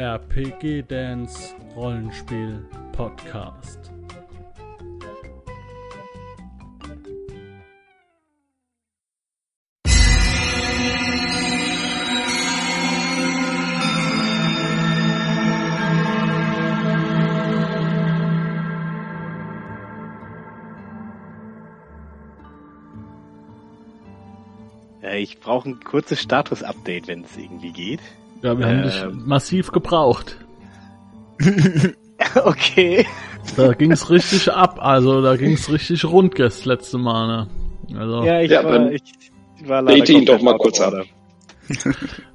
RPG Dance Rollenspiel Podcast. Äh, Ich brauche ein kurzes Status-Update, wenn es irgendwie geht. Ja, wir haben Ähm. dich massiv gebraucht. okay. Da ging's richtig ab, also da ging's richtig rund das letzte Mal, ne? Also, Ja, ich Ja, war, ich war leider bete ihn doch mal kurz order.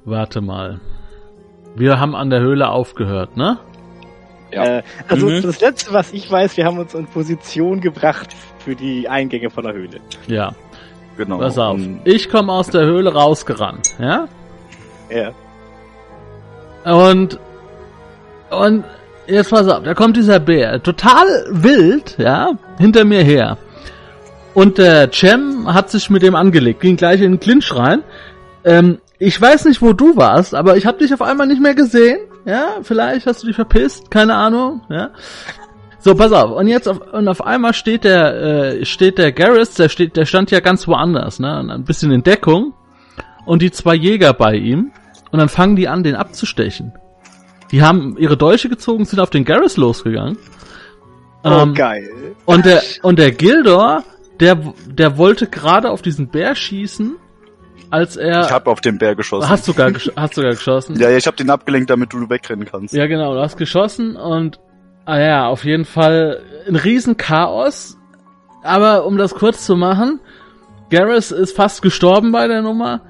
warte mal. Wir haben an der Höhle aufgehört, ne? Ja. Äh, also Mhm. das letzte, was ich weiß, wir haben uns in Position gebracht für die Eingänge von der Höhle. Ja, Genau. pass auf. Ich komme aus der Höhle rausgerannt, ja? Ja. Und und jetzt pass auf, da kommt dieser Bär, total wild, ja, hinter mir her. Und der Cem hat sich mit dem angelegt, ging gleich in den Clinch rein. Ähm, ich weiß nicht, wo du warst, aber ich habe dich auf einmal nicht mehr gesehen. Ja, vielleicht hast du dich verpisst, keine Ahnung. Ja. So, pass auf. Und jetzt auf, und auf einmal steht der äh, steht der Garrus, der steht, der stand ja ganz woanders, ne, ein bisschen in Deckung. Und die zwei Jäger bei ihm. Und dann fangen die an, den abzustechen. Die haben ihre Dolche gezogen, sind auf den Garrus losgegangen. Oh, Ähm, geil. und der, und der Gildor, der, der wollte gerade auf diesen Bär schießen, als er, ich habe auf den Bär geschossen. hast sogar, gesch- hast sogar geschossen. ja, ja, ich habe den abgelenkt, damit du wegrennen kannst. Ja, genau, du hast geschossen und, ah ja, auf jeden Fall ein riesen Chaos. Aber um das kurz zu machen, Garrus ist fast gestorben bei der Nummer.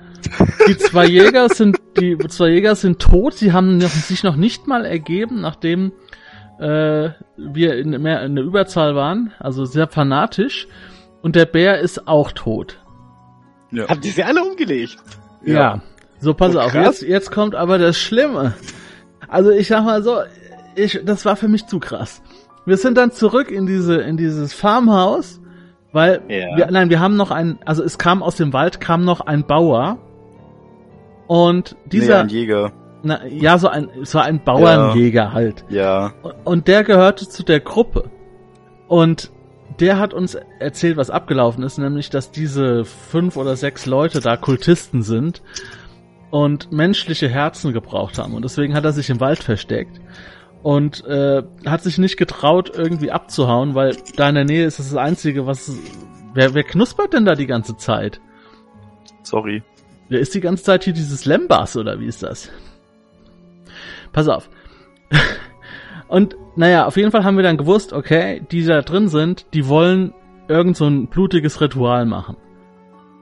Die zwei Jäger sind, die zwei Jäger sind tot. Sie haben noch, sich noch nicht mal ergeben, nachdem äh, wir in, mehr, in der Überzahl waren. Also sehr fanatisch. Und der Bär ist auch tot. Ja. Habt ihr sie alle umgelegt? Ja. So, pass Oh, auf. Jetzt, jetzt kommt aber das Schlimme. Also ich sag mal so, ich, das war für mich zu krass. Wir sind dann zurück in diese, in dieses Farmhaus, weil, Ja. wir, nein, wir haben noch ein, also es kam aus dem Wald, kam noch ein Bauer. Und Nee, dieser, ein Jäger. na, ja, so ein, so ein Bauernjäger halt. Ja. Und der gehörte zu der Gruppe. Und der hat uns erzählt, was abgelaufen ist, nämlich, dass diese fünf oder sechs Leute da Kultisten sind und menschliche Herzen gebraucht haben. Und deswegen hat er sich im Wald versteckt und äh, hat sich nicht getraut, irgendwie abzuhauen, weil da in der Nähe ist das, das Einzige, was... Wer, wer knuspert denn da die ganze Zeit? Sorry. Wer ist die ganze Zeit hier dieses Lembas oder wie ist das? Pass auf. Und naja, auf jeden Fall haben wir dann gewusst, okay, die da drin sind, die wollen irgend so ein blutiges Ritual machen.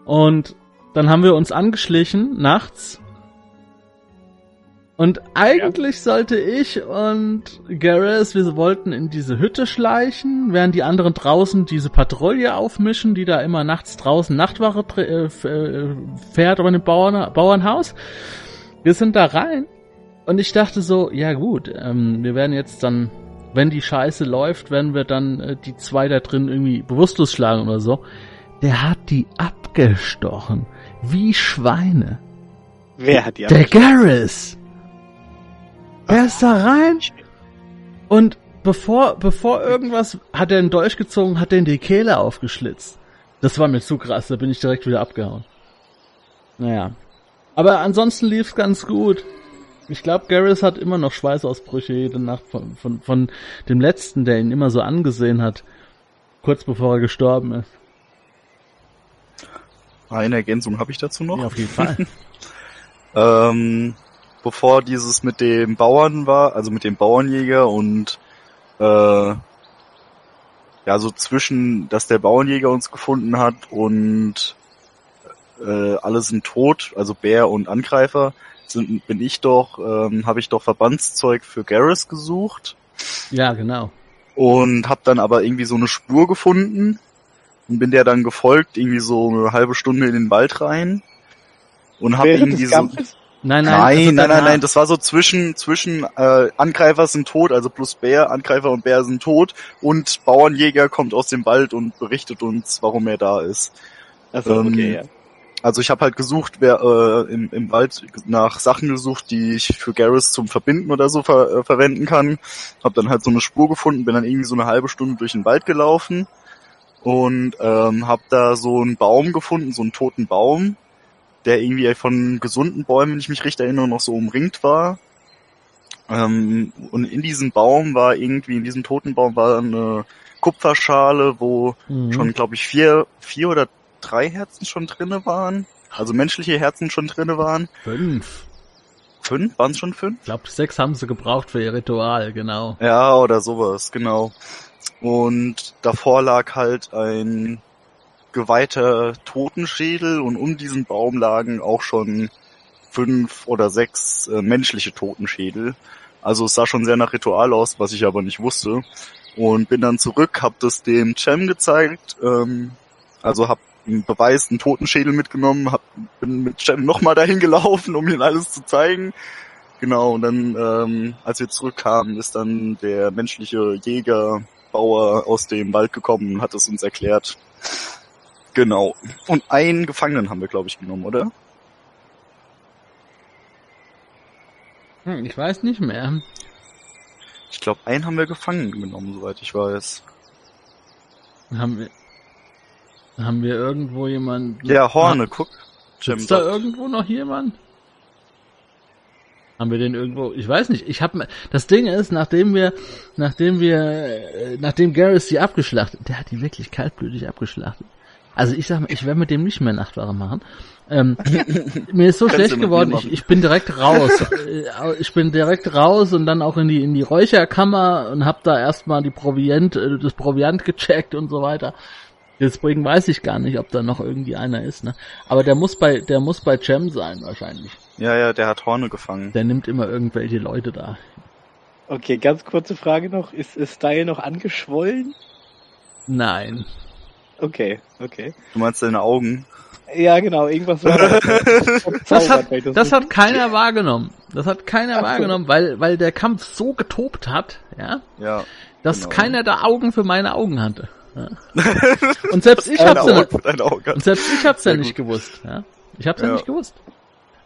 Und dann haben wir uns angeschlichen nachts. Und eigentlich sollte ich und Garrus, wir wollten in diese Hütte schleichen, während die anderen draußen diese Patrouille aufmischen, die da immer nachts draußen Nachtwache äh, äh, fährt über dem Bauern, Bauernhaus. Wir sind da rein und ich dachte so, ja gut, ähm, wir werden jetzt dann, wenn die Scheiße läuft, werden wir dann äh, die zwei da drin irgendwie bewusstlos schlagen oder so. Der hat die abgestochen. Wie Schweine. Wer hat die Der alle- Garrus. Er ist da rein und bevor, bevor irgendwas, hat er einen Dolch gezogen, hat er in die Kehle aufgeschlitzt. Das war mir zu krass, da bin ich direkt wieder abgehauen. Naja. Aber ansonsten lief's ganz gut. Ich glaube, Garrus hat immer noch Schweißausbrüche jede Nacht von, von, von dem letzten, der ihn immer so angesehen hat, kurz bevor er gestorben ist. Eine Ergänzung habe ich dazu noch. Ja, auf jeden Fall. Ähm, bevor dieses mit dem Bauern war, also mit dem Bauernjäger und äh, ja, so zwischen, dass der Bauernjäger uns gefunden hat und äh, alle sind tot, also Bär und Angreifer, sind, bin ich doch, ähm, habe ich doch Verbandszeug für Garrus gesucht ja, genau. und habe dann aber irgendwie so eine Spur gefunden und bin der dann gefolgt, irgendwie so eine halbe Stunde in den Wald rein und habe irgendwie so Kampfes? Nein, nein, Nein, also nein, nein, nein, das war so zwischen, zwischen äh, Angreifer sind tot, also plus Bär, Angreifer und Bär sind tot und Bauernjäger kommt aus dem Wald und berichtet uns, warum er da ist. Also, Ähm, okay, ja. also ich habe halt gesucht, wer äh, im, im Wald nach Sachen gesucht, die ich für Garrus zum Verbinden oder so ver äh, verwenden kann. Hab dann halt so eine Spur gefunden, bin dann irgendwie so eine halbe Stunde durch den Wald gelaufen und ähm, hab da so einen Baum gefunden, so einen toten Baum, der irgendwie von gesunden Bäumen, wenn ich mich richtig erinnere, noch so umringt war. Ähm, und in diesem Baum war irgendwie, in diesem toten Baum war eine Kupferschale, wo Mhm. schon, glaube ich, vier, vier oder drei Herzen schon drinne waren. Also menschliche Herzen schon drinne waren. Fünf. Fünf? Waren es schon fünf? Ich glaube, sechs haben sie gebraucht für ihr Ritual, genau. Ja, oder sowas, genau. Und davor lag halt ein geweihter Totenschädel und um diesen Baum lagen auch schon fünf oder sechs äh, menschliche Totenschädel. Also es sah schon sehr nach Ritual aus, was ich aber nicht wusste. Und bin dann zurück, hab das dem Cem gezeigt, ähm, also hab einen Beweis, einen Totenschädel mitgenommen, hab, bin mit Cem nochmal dahin gelaufen, um ihm alles zu zeigen. Genau, und dann, ähm, als wir zurückkamen, ist dann der menschliche Jäger, Bauer aus dem Wald gekommen und hat es uns erklärt. Genau. Und einen Gefangenen haben wir, glaube ich, genommen, oder? Hm, ich weiß nicht mehr. Ich glaube, einen haben wir gefangen genommen, soweit ich weiß. Haben wir, haben wir irgendwo jemanden? Der Horne, guck. Cem Gibt's da irgendwo noch jemand? Haben wir den irgendwo? Ich weiß nicht. Ich habe das Ding ist, nachdem wir, nachdem wir, äh, nachdem Garrus die abgeschlachtet, der hat die wirklich kaltblütig abgeschlachtet. Also ich sag mal, ich werde mit dem nicht mehr Nachtwache machen. Ähm, mir ist so Kannst schlecht geworden, ich, ich bin direkt raus. Äh, ich bin direkt raus und dann auch in die in die Räucherkammer und hab da erstmal die Proviant, äh, das Proviant gecheckt und so weiter. Deswegen weiß ich gar nicht, ob da noch irgendwie einer ist, ne? Aber der muss bei der muss bei Cem sein wahrscheinlich. Ja, ja, der hat Horne gefangen. Der nimmt immer irgendwelche Leute da. Okay, ganz kurze Frage noch. Ist, ist Style noch angeschwollen? Nein. Okay, okay. Du meinst deine Augen? Ja, genau, irgendwas war da Das hat, das hat keiner wahrgenommen. Das hat keiner Ach wahrgenommen, weil, weil der Kampf so getobt hat, ja, Ja. dass Genau. keiner da Augen für meine Augen hatte. Ja. Und selbst ich hab's ja, und selbst ich hab's ja nicht gewusst, ja. Ich hab's ja, Ja. nicht gewusst.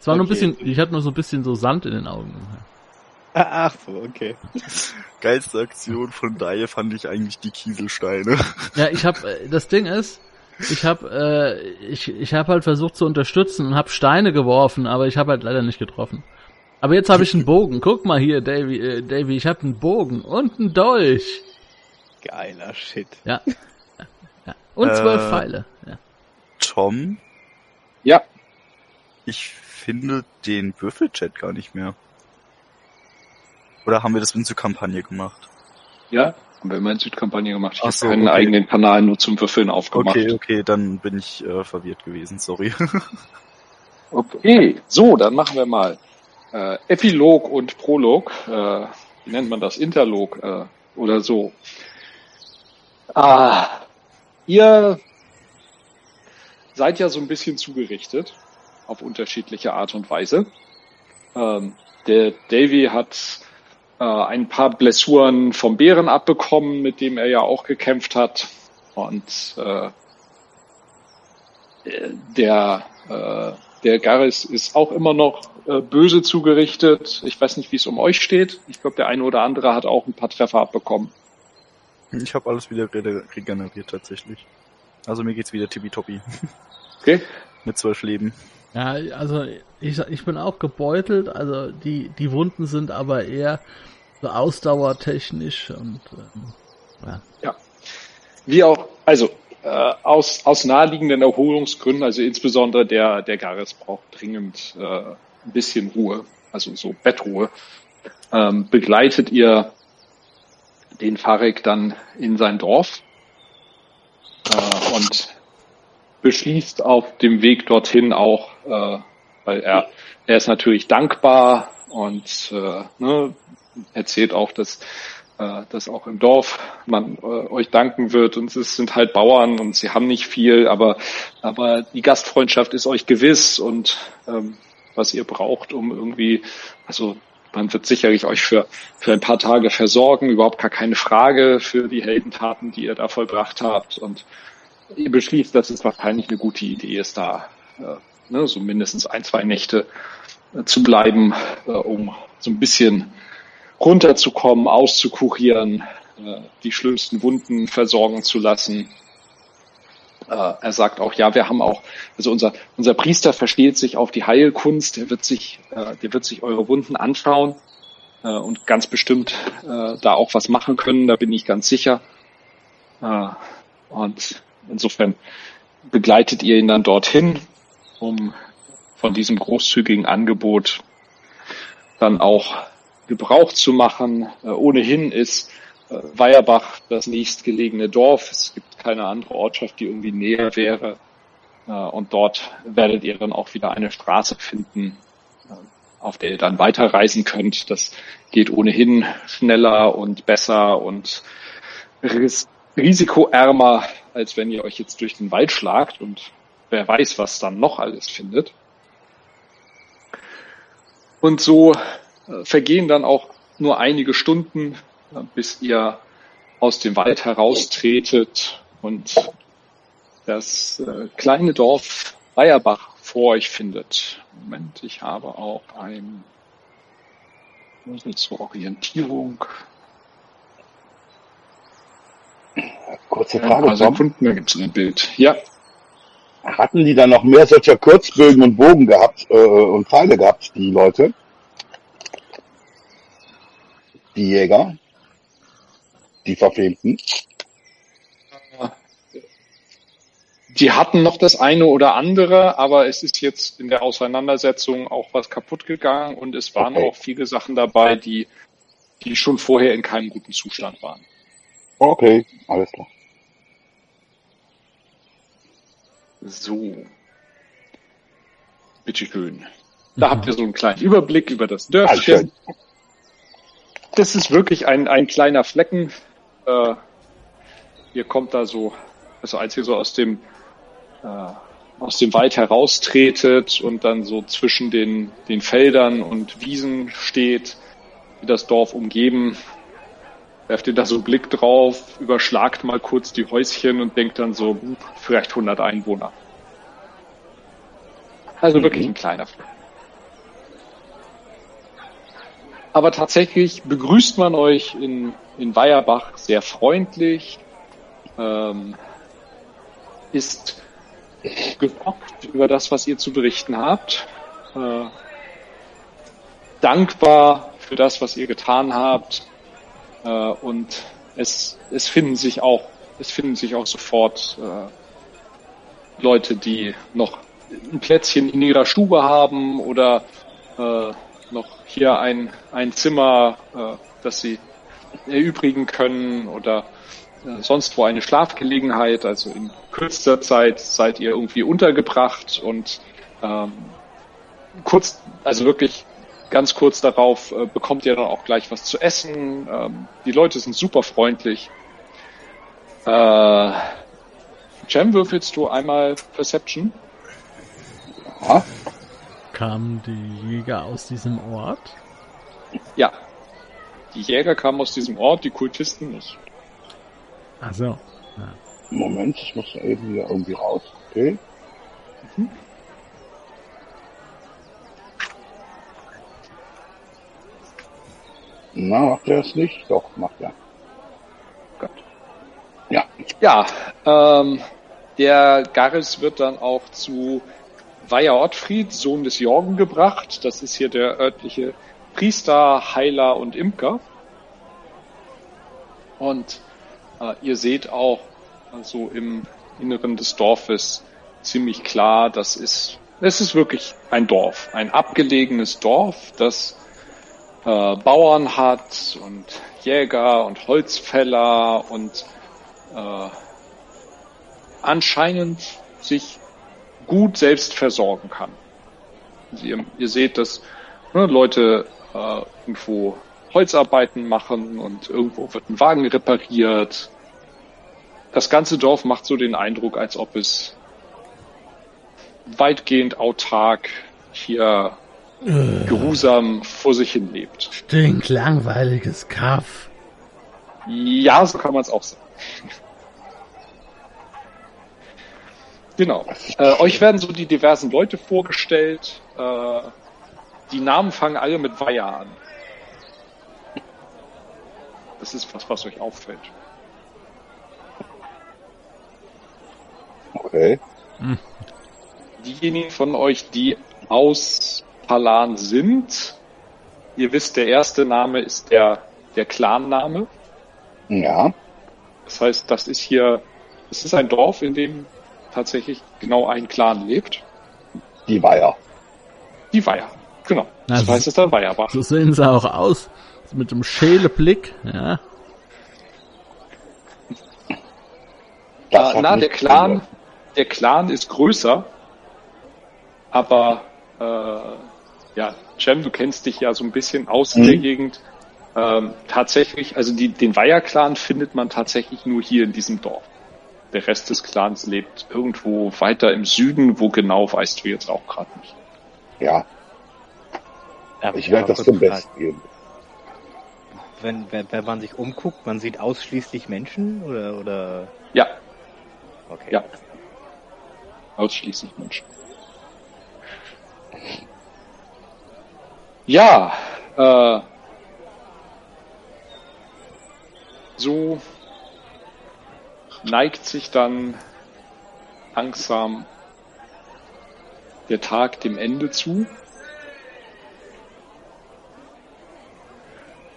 Es war nur ein Okay. bisschen, ich hatte nur so ein bisschen so Sand in den Augen. Ah, Ach so, okay. Geilste Aktion von Dai fand ich eigentlich die Kieselsteine. Ja, ich hab, äh, das Ding ist, ich hab, äh, ich, ich hab halt versucht zu unterstützen und hab Steine geworfen, aber ich hab halt leider nicht getroffen. Aber jetzt habe ich einen Bogen. Guck mal hier, Davy, äh, Davy, ich hab einen Bogen und einen Dolch. Geiler Shit. Ja. ja. Und zwölf Äh, Pfeile. Ja. Tom, Ja, ich finde den Würfelchat gar nicht mehr. Oder haben wir das in zur Kampagne gemacht? ja, haben wir immer in Südkampagne gemacht. Ich habe so, keinen okay. eigenen Kanal nur zum Würfeln aufgemacht. Okay, okay, dann bin ich äh, verwirrt gewesen, sorry. Okay, so, dann machen wir mal äh, Epilog und Prolog. Äh, wie nennt man das? Interlog äh, oder so. Ah, ihr seid ja so ein bisschen zugerichtet auf unterschiedliche Art und Weise. Ähm, der Davy hat äh, ein paar Blessuren vom Bären abbekommen, mit dem er ja auch gekämpft hat. Und äh, der äh, der Garris ist auch immer noch äh, böse zugerichtet. Ich weiß nicht, wie es um euch steht. Ich glaube, der eine oder andere hat auch ein paar Treffer abbekommen. Ich habe alles wieder re regeneriert tatsächlich. Also mir geht's wieder tippitoppi. Okay? Mit zwölf Leben. Ja, also ich, ich bin auch gebeutelt. Also die, die Wunden sind aber eher so ausdauertechnisch und ähm, ja. Wie auch, also äh, aus, aus naheliegenden Erholungsgründen, also insbesondere der, der Garris braucht dringend äh, ein bisschen Ruhe, also so Bettruhe, ähm, begleitet ihr den Farek dann in sein Dorf äh, und beschließt auf dem Weg dorthin auch, äh, weil er, er ist natürlich dankbar und äh, ne, erzählt auch, dass äh, dass auch im Dorf man äh, euch danken wird und es sind halt Bauern und sie haben nicht viel, aber aber die Gastfreundschaft ist euch gewiss und ähm, was ihr braucht, um irgendwie, also man wird sicherlich euch für für ein paar Tage versorgen, überhaupt gar keine Frage für die Heldentaten, die ihr da vollbracht habt und ihr beschließt, dass es wahrscheinlich eine gute Idee ist, da äh, ne, so mindestens ein, zwei Nächte äh, zu bleiben, äh, um so ein bisschen runterzukommen, auszukurieren, äh, die schlimmsten Wunden versorgen zu lassen. Äh, er sagt auch, ja, wir haben auch, also unser, unser Priester versteht sich auf die Heilkunst, der wird sich, äh, der wird sich eure Wunden anschauen äh, und ganz bestimmt da auch was machen können, da bin ich ganz sicher. Und insofern begleitet ihr ihn dann dorthin, um von diesem großzügigen Angebot dann auch Gebrauch zu machen. Äh, ohnehin ist äh, Weierbach das nächstgelegene Dorf. Es gibt keine andere Ortschaft, die irgendwie näher wäre. Äh, und dort werdet ihr dann auch wieder eine Straße finden, auf der ihr dann weiterreisen könnt. Das geht ohnehin schneller und besser und ris risikoärmer, als wenn ihr euch jetzt durch den Wald schlagt und wer weiß, was dann noch alles findet. Und so äh, vergehen dann auch nur einige Stunden, äh, bis ihr aus dem Wald heraustretet und das äh, kleine Dorf Weierbach vor euch findet. Moment, ich habe auch ein zur Orientierung. Kurze Frage, Tom. Sekunden, da gibt es ein Bild. Ja, Hatten die dann noch mehr solcher Kurzbögen und Bogen gehabt äh, und Pfeile gehabt, die Leute? Die Jäger? Die Verfemten? die hatten noch das eine oder andere, aber es ist jetzt in der Auseinandersetzung auch was kaputt gegangen und es waren Okay. auch viele Sachen dabei, die, die schon vorher in keinem guten Zustand waren. Okay, alles klar. So. Bitteschön. Da habt ihr so einen kleinen Überblick über das Dörfchen. Schön. Das ist wirklich ein, ein kleiner Flecken. Äh, ihr kommt da so, also als ihr so aus dem, äh, aus dem Wald heraustretet und dann so zwischen den, den Feldern und Wiesen steht, die das Dorf umgeben, werft ihr da so einen Blick drauf, überschlagt mal kurz die Häuschen und denkt dann so, hm, vielleicht 100 Einwohner. Also wirklich ein kleiner Flecken. Aber tatsächlich begrüßt man euch in, in Weierbach sehr freundlich, ähm, ist gefragt über das, was ihr zu berichten habt, äh, dankbar für das, was ihr getan habt äh, und es, es finden sich auch es finden sich auch sofort äh, Leute, die noch ein Plätzchen in ihrer Stube haben oder äh, noch hier ein, ein Zimmer, äh, das sie erübrigen können oder äh, sonst wo eine Schlafgelegenheit. Also in kürzester Zeit seid ihr irgendwie untergebracht und ähm, kurz, also wirklich ganz kurz darauf äh, bekommt ihr dann auch gleich was zu essen. Ähm, die Leute sind super freundlich. Äh, Jam, würfelst du einmal Perception? Ja, Kamen die Jäger aus diesem Ort? Ja. Die Jäger kamen aus diesem Ort, die Kultisten nicht. Also, Moment, ich muss da eben wieder irgendwie raus. Okay. Na, macht er es nicht? Doch, macht er. Gott. Ja, Ja, ähm, der Garris wird dann auch zu Weiher Ottfried, Sohn des Jorgen, gebracht. Das ist hier der örtliche Priester, Heiler und Imker. Und äh, ihr seht auch also im Inneren des Dorfes ziemlich klar, das ist, es ist wirklich ein Dorf, ein abgelegenes Dorf, das äh, Bauern hat und Jäger und Holzfäller und äh, anscheinend sich gut selbst versorgen kann. Also ihr, ihr seht, dass ne, Leute äh, irgendwo Holzarbeiten machen und irgendwo wird ein Wagen repariert. Das ganze Dorf macht so den Eindruck, als ob es weitgehend autark hier geruhsam vor sich hin lebt. stinklangweiliges Kaff. Ja, so kann man es auch sagen. Genau. Äh, euch werden so die diversen Leute vorgestellt. Äh, die Namen fangen alle mit Weiher an. Das ist was, was euch auffällt. Okay. Diejenigen von euch, die aus Palan sind, ihr wisst, der erste Name ist der, der Clan-Name. Ja. Das heißt, das ist hier, es ist ein Dorf, in dem tatsächlich genau ein Clan lebt. Die Weiher. Die Weiher. Genau. Na, Das heißt, es ist der Weiherbach. So sehen sie auch aus. Mit dem Schäleblick, ja. Das hat na, mich der Clan, der Clan ist größer, aber äh, ja, Cem, du kennst dich ja so ein bisschen aus in Mhm. der Gegend. Ähm, tatsächlich, also die, den Weiher-Clan findet man tatsächlich nur hier in diesem Dorf. Der Rest des Clans lebt irgendwo weiter im Süden, wo genau weißt du jetzt auch gerade nicht. Ja, Darf ich werde das zum? Besten geben. Wenn, wenn, wenn man sich umguckt, man sieht ausschließlich Menschen oder, oder, Ja, okay. Ja. ausschließlich Menschen. Ja, äh, so neigt sich dann langsam der Tag dem Ende zu.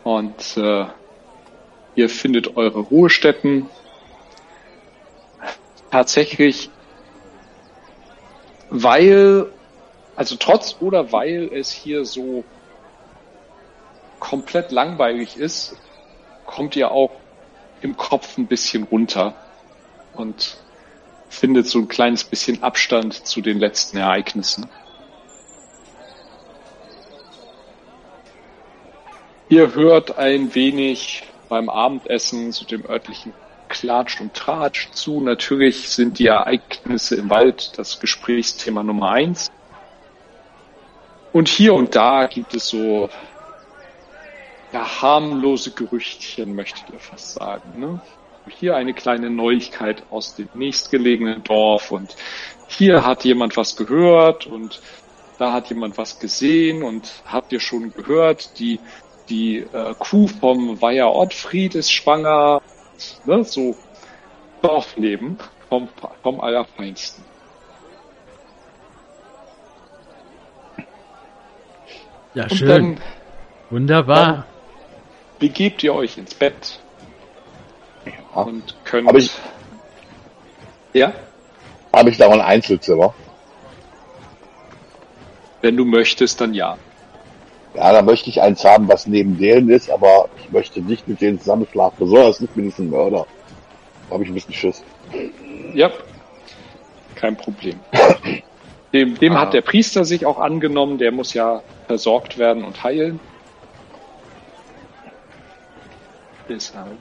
Und äh, ihr findet eure Ruhestätten. Tatsächlich, weil, also trotz oder weil es hier so komplett langweilig ist, kommt ihr auch im Kopf ein bisschen runter und findet so ein kleines bisschen Abstand zu den letzten Ereignissen. Ihr hört ein wenig beim Abendessen zu dem örtlichen Klatsch und Tratsch zu. Natürlich sind die Ereignisse im Wald das Gesprächsthema Nummer eins. Und hier und da gibt es so ja, harmlose Gerüchtchen, möchtet ihr fast sagen. Ne? Hier eine kleine Neuigkeit aus dem nächstgelegenen Dorf und hier hat jemand was gehört und da hat jemand was gesehen und habt ihr schon gehört, die, die äh, Kuh vom Weiher Ottfried ist schwanger, ne? so Dorfleben vom, vom Allerfeinsten. Ja, schön. dann Wunderbar. Begebt ihr euch ins Bett Ja. und könnt. Aber ich- ja, Habe ich da mal ein Einzelzimmer? wenn du möchtest, dann ja. Ja, da möchte ich eins haben, was neben denen ist, aber ich möchte nicht mit denen zusammen schlafen, besonders nicht mit diesem Mörder. Da habe ich ein bisschen Schiss. Ja, kein Problem. Dem, dem hat der Priester sich auch angenommen, der muss ja versorgt werden und heilen. Deshalb.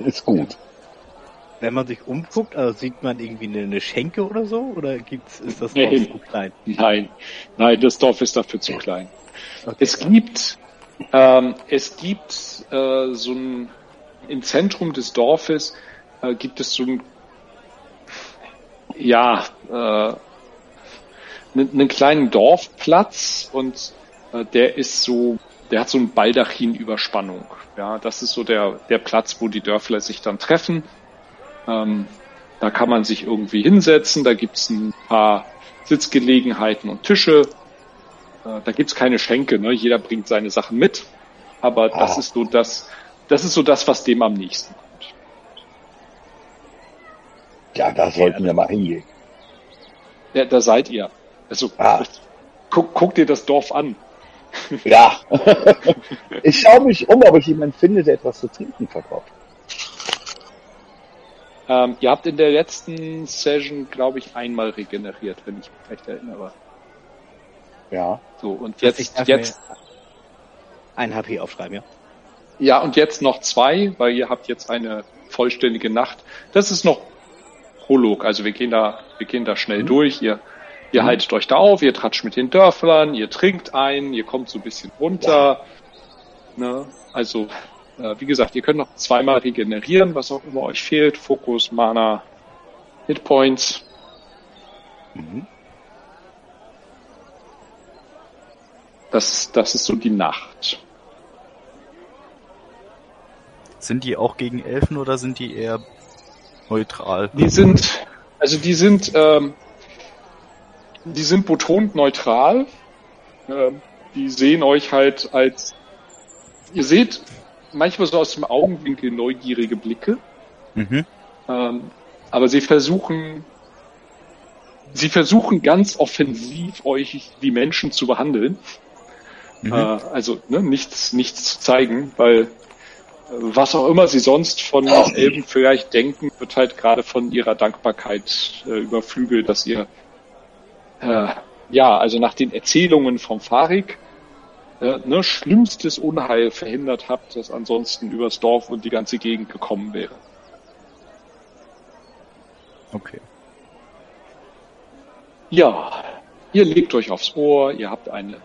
Ist gut. Wenn man sich umguckt, also sieht man irgendwie eine, eine Schenke oder so? Oder gibt's, ist das Nee. Dorf zu klein? Nein, nein, das Dorf ist dafür zu klein. Okay. Es gibt, ähm, es gibt äh, so ein, im Zentrum des Dorfes äh, gibt es so ein, ja, äh, einen, einen kleinen Dorfplatz und äh, der ist so, der hat so ein Baldachinüberspannung. Ja, das ist so der, der Platz, wo die Dörfler sich dann treffen. Ähm, da kann man sich irgendwie hinsetzen, da gibt's ein paar Sitzgelegenheiten und Tische. Äh, da gibt's keine Schenke, ne? jeder bringt seine Sachen mit. Aber das Ah. ist so das, das ist so das, was dem am nächsten kommt. Ja, da sollten wir mal hingehen. Ja, da seid ihr. Also Ah. guck, guck dir das Dorf an. Ja. ich schaue mich um, ob ich jemanden finde, der etwas zu trinken verkauft. Ähm, ihr habt in der letzten Session, glaube ich, einmal regeneriert, wenn ich mich recht erinnere. Ja. So, und Ich jetzt, darf jetzt, ein HP aufschreiben, ja. ja, und jetzt noch zwei, weil ihr habt jetzt eine vollständige Nacht. Das ist noch Prolog, also wir gehen da, wir gehen da schnell durch. Ihr, ihr haltet euch da auf, ihr tratscht mit den Dörflern, ihr trinkt ein, ihr kommt so ein bisschen runter. Ne? Also, äh, wie gesagt, ihr könnt noch zweimal regenerieren, was auch immer euch fehlt. Fokus, Mana, Hitpoints. Mhm. Das, das ist so die Nacht. Sind die auch gegen Elfen oder sind die eher neutral? Die sind, also die sind, ähm, die sind betont neutral. Ähm, die sehen euch halt als, ihr seht manchmal so aus dem Augenwinkel neugierige Blicke, Mhm. ähm, aber sie versuchen, sie versuchen ganz offensiv euch wie Menschen zu behandeln. Mhm. Äh, also ne, nichts, nichts zu zeigen, weil äh, was auch immer sie sonst von Elben vielleicht denken, wird halt gerade von ihrer Dankbarkeit äh, überflügelt, dass ihr äh, ja, also nach den Erzählungen vom Farik äh, ne, schlimmstes Unheil verhindert habt, das ansonsten übers Dorf und die ganze Gegend gekommen wäre. Okay. Ja, ihr legt euch aufs Ohr, ihr habt eine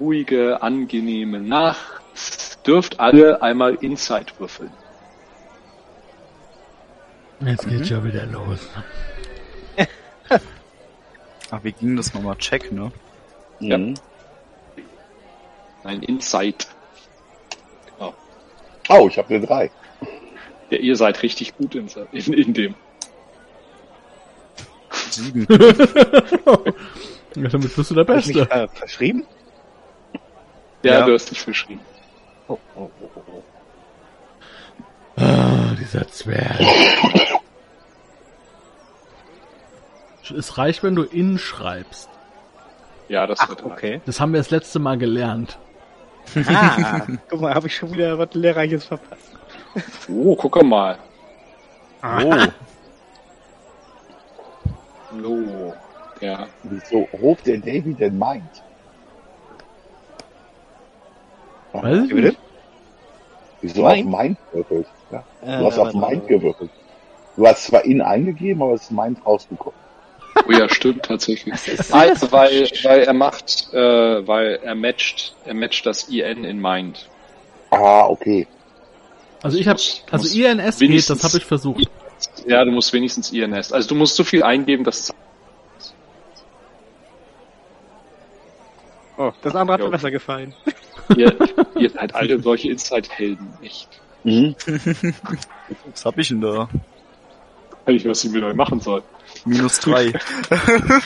ruhige, angenehme Nacht, dürft alle einmal Insight würfeln. Jetzt geht's ja wieder los. Ach, wir gingen das nochmal check, ne? Ja. Mhm. Ein Insight. Oh, ich habe eine 3. Ja, ihr seid richtig gut in, in, in dem. Sieben. Ja, damit bist du der ich mich Beste. äh, verschrieben? Ja, Ja. du hast dich verschrieben. Oh, oh, oh, oh, oh. Ah, dieser Zwerg. Es reicht, wenn du in schreibst. Ja, das Ach, wird okay. Das haben wir das letzte Mal gelernt. Ah, guck mal, habe ich schon wieder was Lehrreiches verpasst. Oh, guck mal. Oh. So. Ja. Wieso hoch der Davy denn meint? Wie bitte? Wieso auf Mind? Mind gewürfelt? Ja? Äh, Du hast auf. Mind gewürfelt. Du hast zwar in eingegeben, aber es ist Mind rausgekommen. Oh ja, stimmt tatsächlich. ist Weil, weil, er macht, äh, weil er matcht, er matcht das IN in Mind. Ah, okay. Also ich habe, also INS geht, das habe ich versucht. Ja, du musst wenigstens INS. Also du musst so viel eingeben, dass Oh, das andere hat Jo. mir besser gefallen. ihr, ihr seid alle solche Inside-Helden, echt. Mhm. Was hab ich denn da? Weiß ich, was ich mit euch machen soll. Minus drei.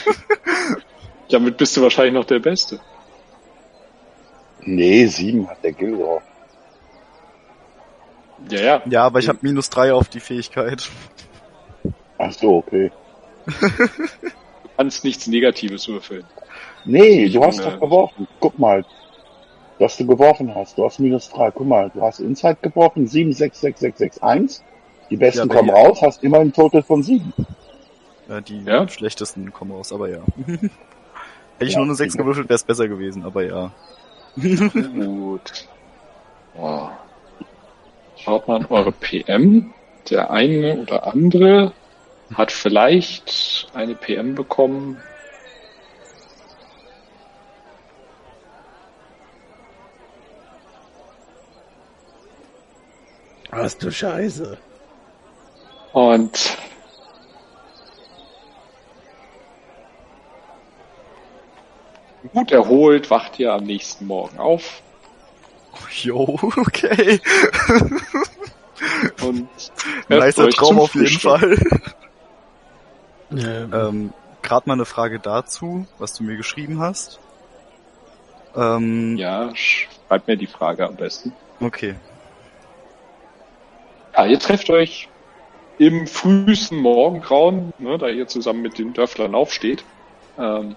Damit bist du wahrscheinlich noch der Beste. Nee, sieben hat der Gilder. Ja, ja. Ja, aber ich habe minus drei auf die Fähigkeit. Ach so, okay. Du kannst nichts Negatives würfeln. Nee, du hast Ja. doch geworfen. Guck mal. Was du geworfen hast. Du hast minus drei. Guck mal, du hast Inside geworfen. Sieben, sechs, sechs, sechs, sechs, eins. Die besten Ja, kommen hier- raus, hast immer ein Total von sieben. Ja, die Ja? schlechtesten kommen raus, aber ja. Hätte ich Ja, nur eine 6 sicher. gewürfelt, wäre es besser gewesen, aber ja. Gut. Oh. Schaut mal in eure PM. Der eine oder andere hat vielleicht eine PM bekommen. Was du Scheiße. Und gut erholt wacht ihr am nächsten Morgen auf Jo, okay. und Nicer euch Traum auf jeden. Fall. Ähm, Ähm, Gerade mal eine Frage dazu, was du mir geschrieben hast. Ähm, Ja, schreibt mir die Frage am besten. Okay. Ja, ihr trefft euch im frühesten Morgengrauen, ne, da ihr zusammen mit den Dörflern aufsteht. Ähm,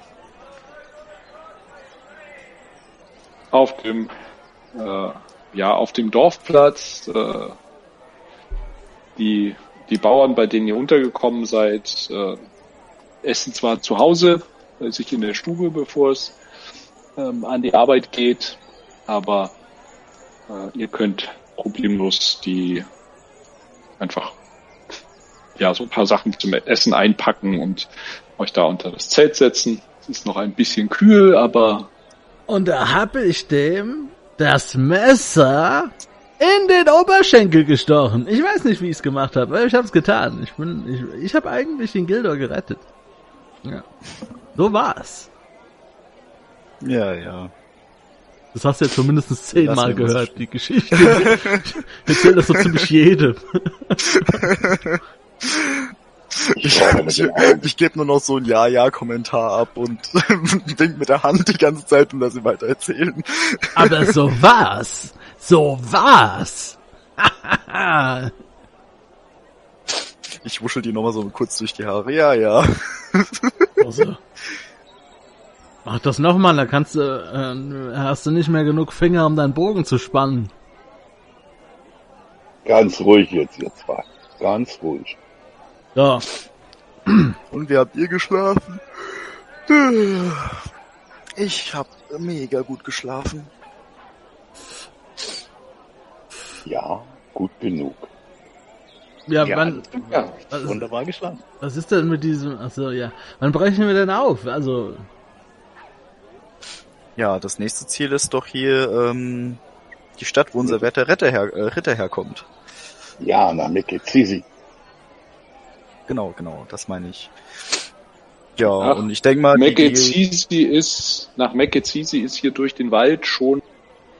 auf dem äh, ja auf dem Dorfplatz. Äh, die die Bauern, bei denen ihr untergekommen seid, äh, essen zwar zu Hause, äh, sich in der Stube, bevor es ähm, an die Arbeit geht, aber äh, ihr könnt problemlos die einfach ja so ein paar Sachen zum Essen einpacken und euch da unter das Zelt setzen. Es ist noch ein bisschen kühl, aber und da hab ich dem das Messer in den Oberschenkel gestochen. Ich weiß nicht, wie ich es gemacht habe, aber ich habe es getan. Ich bin, ich, ich habe eigentlich den Gildor gerettet. Ja. So war's. Ja, ja. Das hast du jetzt zumindest zehnmal gehört, die Geschichte. Ich erzähl das so ziemlich jedem. Ich, ich, ich gebe nur noch so ein Ja-Ja-Kommentar ab und wink mit der Hand die ganze Zeit und lass sie weiter erzählen. Aber so war's. So war's. Ich wuschel die nochmal so kurz durch die Haare. Ja, ja. also. Mach das nochmal, da kannst du, äh, hast du nicht mehr genug Finger, um deinen Bogen zu spannen. Ganz ruhig jetzt, ihr zwei. Ganz ruhig. So, Und wie habt ihr geschlafen? Ich hab mega gut geschlafen. Ja, gut genug. ja, Ja, wann, Ja, was, Wunderbar geschlafen. was ist denn mit diesem, achso, ja, wann brechen wir denn auf? Also, Ja, das nächste Ziel ist doch hier ähm, die Stadt, wo unser werter Ritter, her, äh, Ritter herkommt. Ja, na, Mekezisi. Genau, genau, das meine ich. Ja, Ach, und ich denke mal, Mekezisi ist, nach Mekezisi ist hier durch den Wald schon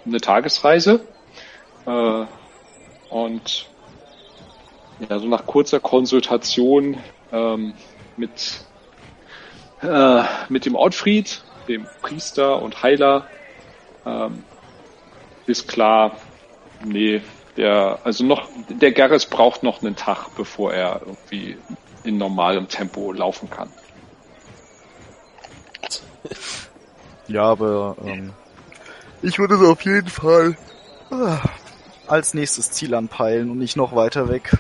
eine Tagesreise. Äh, und ja, so nach kurzer Konsultation ähm, mit, äh, mit dem Ortfried, dem Priester und Heiler, ähm, ist klar, nee, der, also noch, der Garris braucht noch einen Tag, bevor er irgendwie in normalem Tempo laufen kann. ja, aber ähm, ich würde es auf jeden Fall ah, als nächstes Ziel anpeilen und nicht noch weiter weg.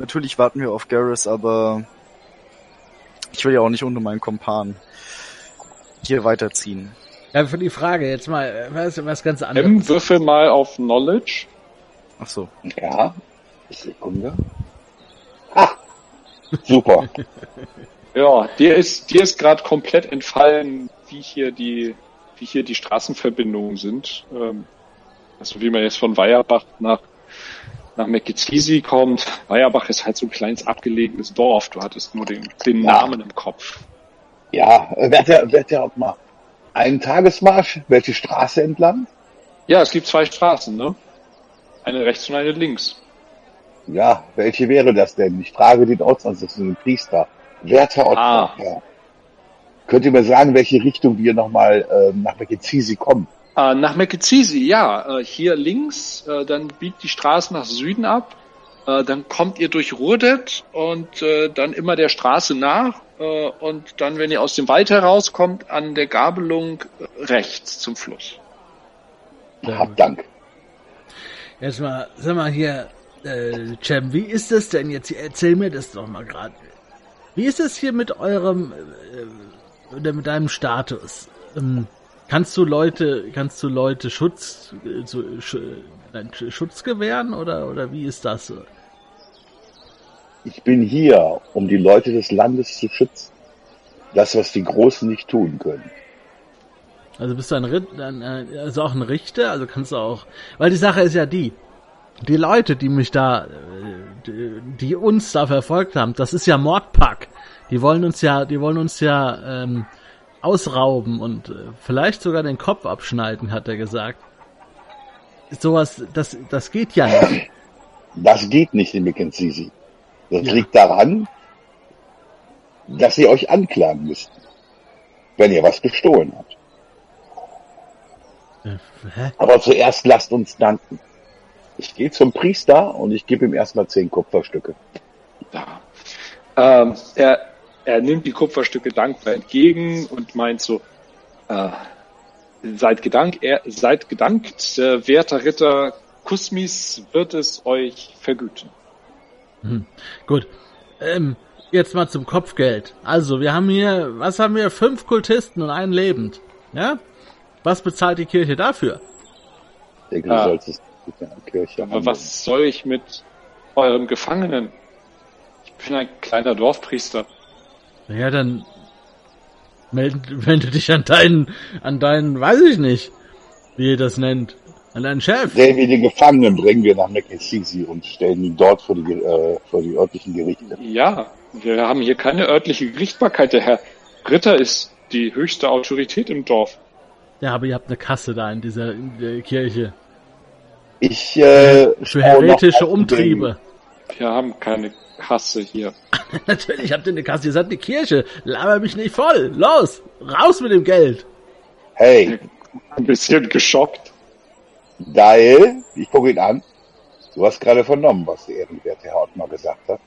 Natürlich warten wir auf Garrus, aber ich will ja auch nicht unter meinen Kompan hier weiterziehen. ja, für die Frage jetzt mal, äh, was, was ganz anderes. M, würfel mal auf Knowledge. Ach so. Ja, Sekunde. Ah, super. Ja, dir ist, dir ist gerade komplett entfallen, wie hier die, wie hier die Straßenverbindungen sind. Ähm, also wie man jetzt von Weierbach nach, nach Mekezisi kommt. Weierbach ist halt so ein kleines abgelegenes Dorf. Du hattest nur den, den Ja. Namen im Kopf. Ja, wer der, wer der auch mal einen Tagesmarsch, welche Straße entlang? Ja, es gibt zwei Straßen, ne? Eine rechts und eine links. Ja, welche wäre das denn? Ich frage den Ortsansässigen, Priester. Werter Ort. Ah. Könnt ihr mir sagen, welche Richtung wir nochmal ähm, nach Mekezisi kommen? Äh, nach Mekezisi, ja. Äh, hier links, äh, dann biegt die Straße nach Süden ab. Äh, dann kommt ihr durch Ruhrdet und äh, dann immer der Straße nach. Äh, und dann, wenn ihr aus dem Wald herauskommt, an der Gabelung äh, rechts zum Fluss. Hab Dank. Jetzt mal, sag mal hier, äh, Cem, wie ist das denn jetzt? Erzähl mir das doch mal gerade. Wie ist es hier mit eurem äh, oder mit deinem Status? Ähm, kannst du Leute, kannst du Leute Schutz, äh, zu, Sch, Sch- Schutz gewähren oder oder wie ist das? so? Ich bin hier, um die Leute des Landes zu schützen. Das, was die Großen nicht tun können. Also bist du ein, Ritt, ein äh, also auch ein Richter? Also kannst du auch, weil die Sache ist ja die, die Leute, die mich da, äh, die, die uns da verfolgt haben, das ist ja Mordpack. Die wollen uns ja, die wollen uns ja ähm, ausrauben und äh, vielleicht sogar den Kopf abschneiden, hat er gesagt. Sowas, das, das geht ja nicht. Das geht nicht in Mekezisi. Das Ja. liegt daran, dass ihr euch anklagen müsst, wenn ihr was gestohlen habt. Hä? Aber zuerst lasst uns danken. Ich gehe zum Priester und ich gebe ihm erstmal zehn Kupferstücke. Da. Ähm, er, er nimmt die Kupferstücke dankbar entgegen und meint so, äh, seid gedankt, er, seid gedankt, äh, werter Ritter Kusmis wird es euch vergüten. Gut. Ähm, jetzt mal zum Kopfgeld. Also, wir haben hier, was haben wir? Fünf Kultisten und einen lebend. Ja? Was bezahlt die Kirche dafür? Ich denke, du Ah. sollst es mit der Kirche Aber was soll ich mit eurem Gefangenen? Ich bin ein kleiner Dorfpriester. Ja, dann melde, wende dich an deinen, an deinen, weiß ich nicht, wie ihr das nennt. An deinen Chef. Davy, den Gefangenen bringen wir nach Mekisisi und stellen ihn dort vor die, äh, vor die örtlichen Gerichte. Ja, wir haben hier keine örtliche Gerichtbarkeit. Der Herr Ritter ist die höchste Autorität im Dorf. Ja, aber ihr habt eine Kasse da in dieser, in der Kirche. Ich, äh, Für heretische Umtriebe. Wir haben keine Kasse hier. Natürlich habt ihr eine Kasse. Ihr seid eine Kirche. Laber mich nicht voll. Los, raus mit dem Geld. Hey, Ein bisschen geschockt. Geil, ich gucke ihn an. Du hast gerade vernommen, was der ehrenwerte Herr Ottmar gesagt hat,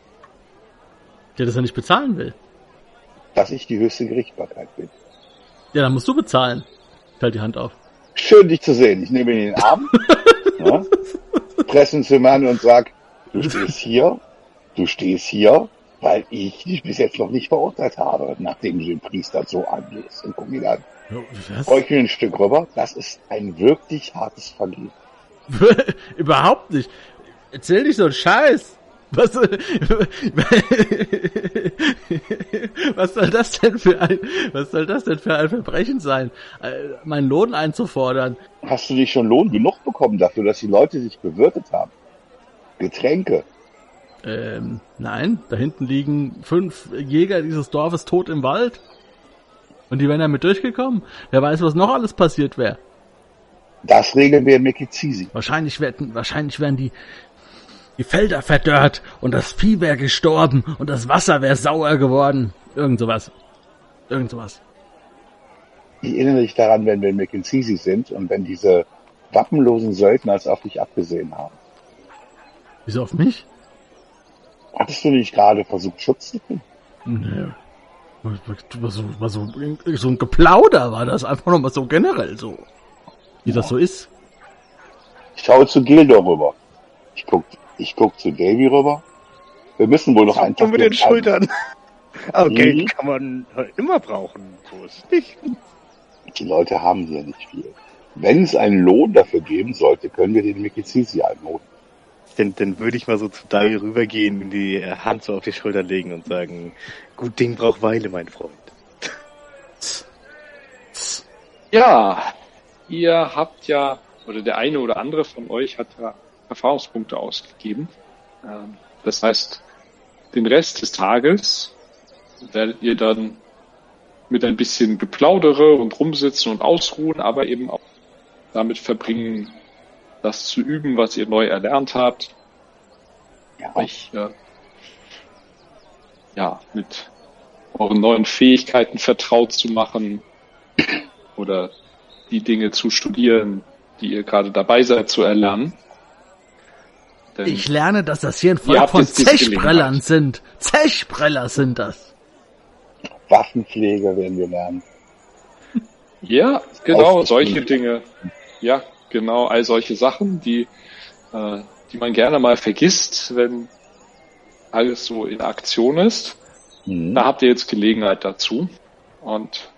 Der das ja nicht bezahlen will. dass ich die höchste Gerichtbarkeit bin. Ja, dann musst du bezahlen. Fällt die Hand auf. Schön, dich zu sehen. Ich nehme ihn in den Arm, ja, presse ihn zu mir an und sag, du stehst hier, du stehst hier, weil ich dich bis jetzt noch nicht verurteilt habe, nachdem du den Priester so angehst. Und guck ihn an. Ihn ein Stück rüber. Das ist ein wirklich hartes Vergehen. Überhaupt nicht. Erzähl nicht so einen Scheiß. Was, was soll das denn für ein, was soll das denn für ein Verbrechen sein? Äh, Meinen Lohn einzufordern. Hast du nicht schon Lohn genug bekommen dafür, dass die Leute sich bewirtet haben? Getränke. Ähm, nein, da hinten liegen fünf Jäger dieses Dorfes tot im Wald. Und die wären damit durchgekommen. Wer weiß, was noch alles passiert wäre. Das regeln wir in Mekizisi. Wahrscheinlich werden, wahrscheinlich wären die, die Felder verdörrt und das Vieh wäre gestorben und das Wasser wäre sauer geworden. Irgend sowas. Irgend sowas. Ich erinnere dich daran, wenn wir in Mekizisi sind und wenn diese wappenlosen Söldner es auf dich abgesehen haben. Wieso auf mich? Hattest du nicht gerade versucht, Schutz zu finden? Nee. War so, war so, so ein Geplauder war das einfach nochmal so generell so. Wie das so ist. Ich schaue zu Gildor rüber. Ich guck, ich guck zu Davy rüber. Wir müssen wohl noch einen Nur Tag mit den. Schultern. Aber Mhm. Geld kann man halt immer brauchen. So ist es nicht. Die Leute haben hier nicht viel. Wenn es einen Lohn dafür geben sollte, können wir den Mekizisi einholen. Dann, dann würde ich mal so zu Dario rübergehen, die Hand so auf die Schulter legen und sagen, gut Ding braucht Weile, mein Freund. Ja, ihr habt ja, oder der eine oder andere von euch hat ja Erfahrungspunkte ausgegeben. Ähm, Das heißt, den Rest des Tages werdet ihr dann mit ein bisschen Geplaudere und rumsitzen und ausruhen, aber eben auch damit verbringen, das zu üben, was ihr neu erlernt habt, Ja, euch äh, ja mit euren neuen Fähigkeiten vertraut zu machen oder die Dinge zu studieren, die ihr gerade dabei seid zu erlernen. Denn Ich lerne, dass das hier ein Volk von Zechbrellern sind. Zechbreller sind das. Waffenpflege werden wir lernen. ja, genau, solche Dinge. Ja, genau, all solche Sachen, die, äh, die man gerne mal vergisst, wenn alles so in Aktion ist. Mhm. Da habt ihr jetzt Gelegenheit dazu. Und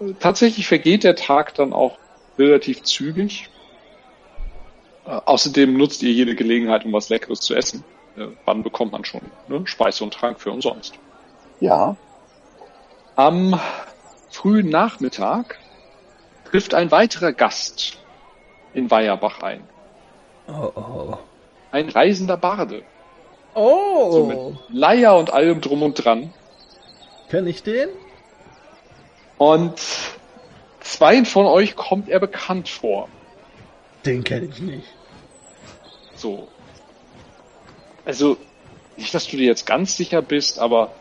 äh, tatsächlich vergeht der Tag dann auch relativ zügig. Äh, außerdem nutzt ihr jede Gelegenheit, um was Leckeres zu essen. Äh, wann bekommt man schon ne? Speise und Trank für umsonst? Ja, Am frühen Nachmittag trifft ein weiterer Gast in Weierbach ein. Oh, oh. Ein reisender Barde. So Oh, mit Leier und allem drum und dran. kenn ich den? Und zweien von euch kommt er bekannt vor. Den kenne ich nicht. So. Also, nicht, dass du dir jetzt ganz sicher bist, aber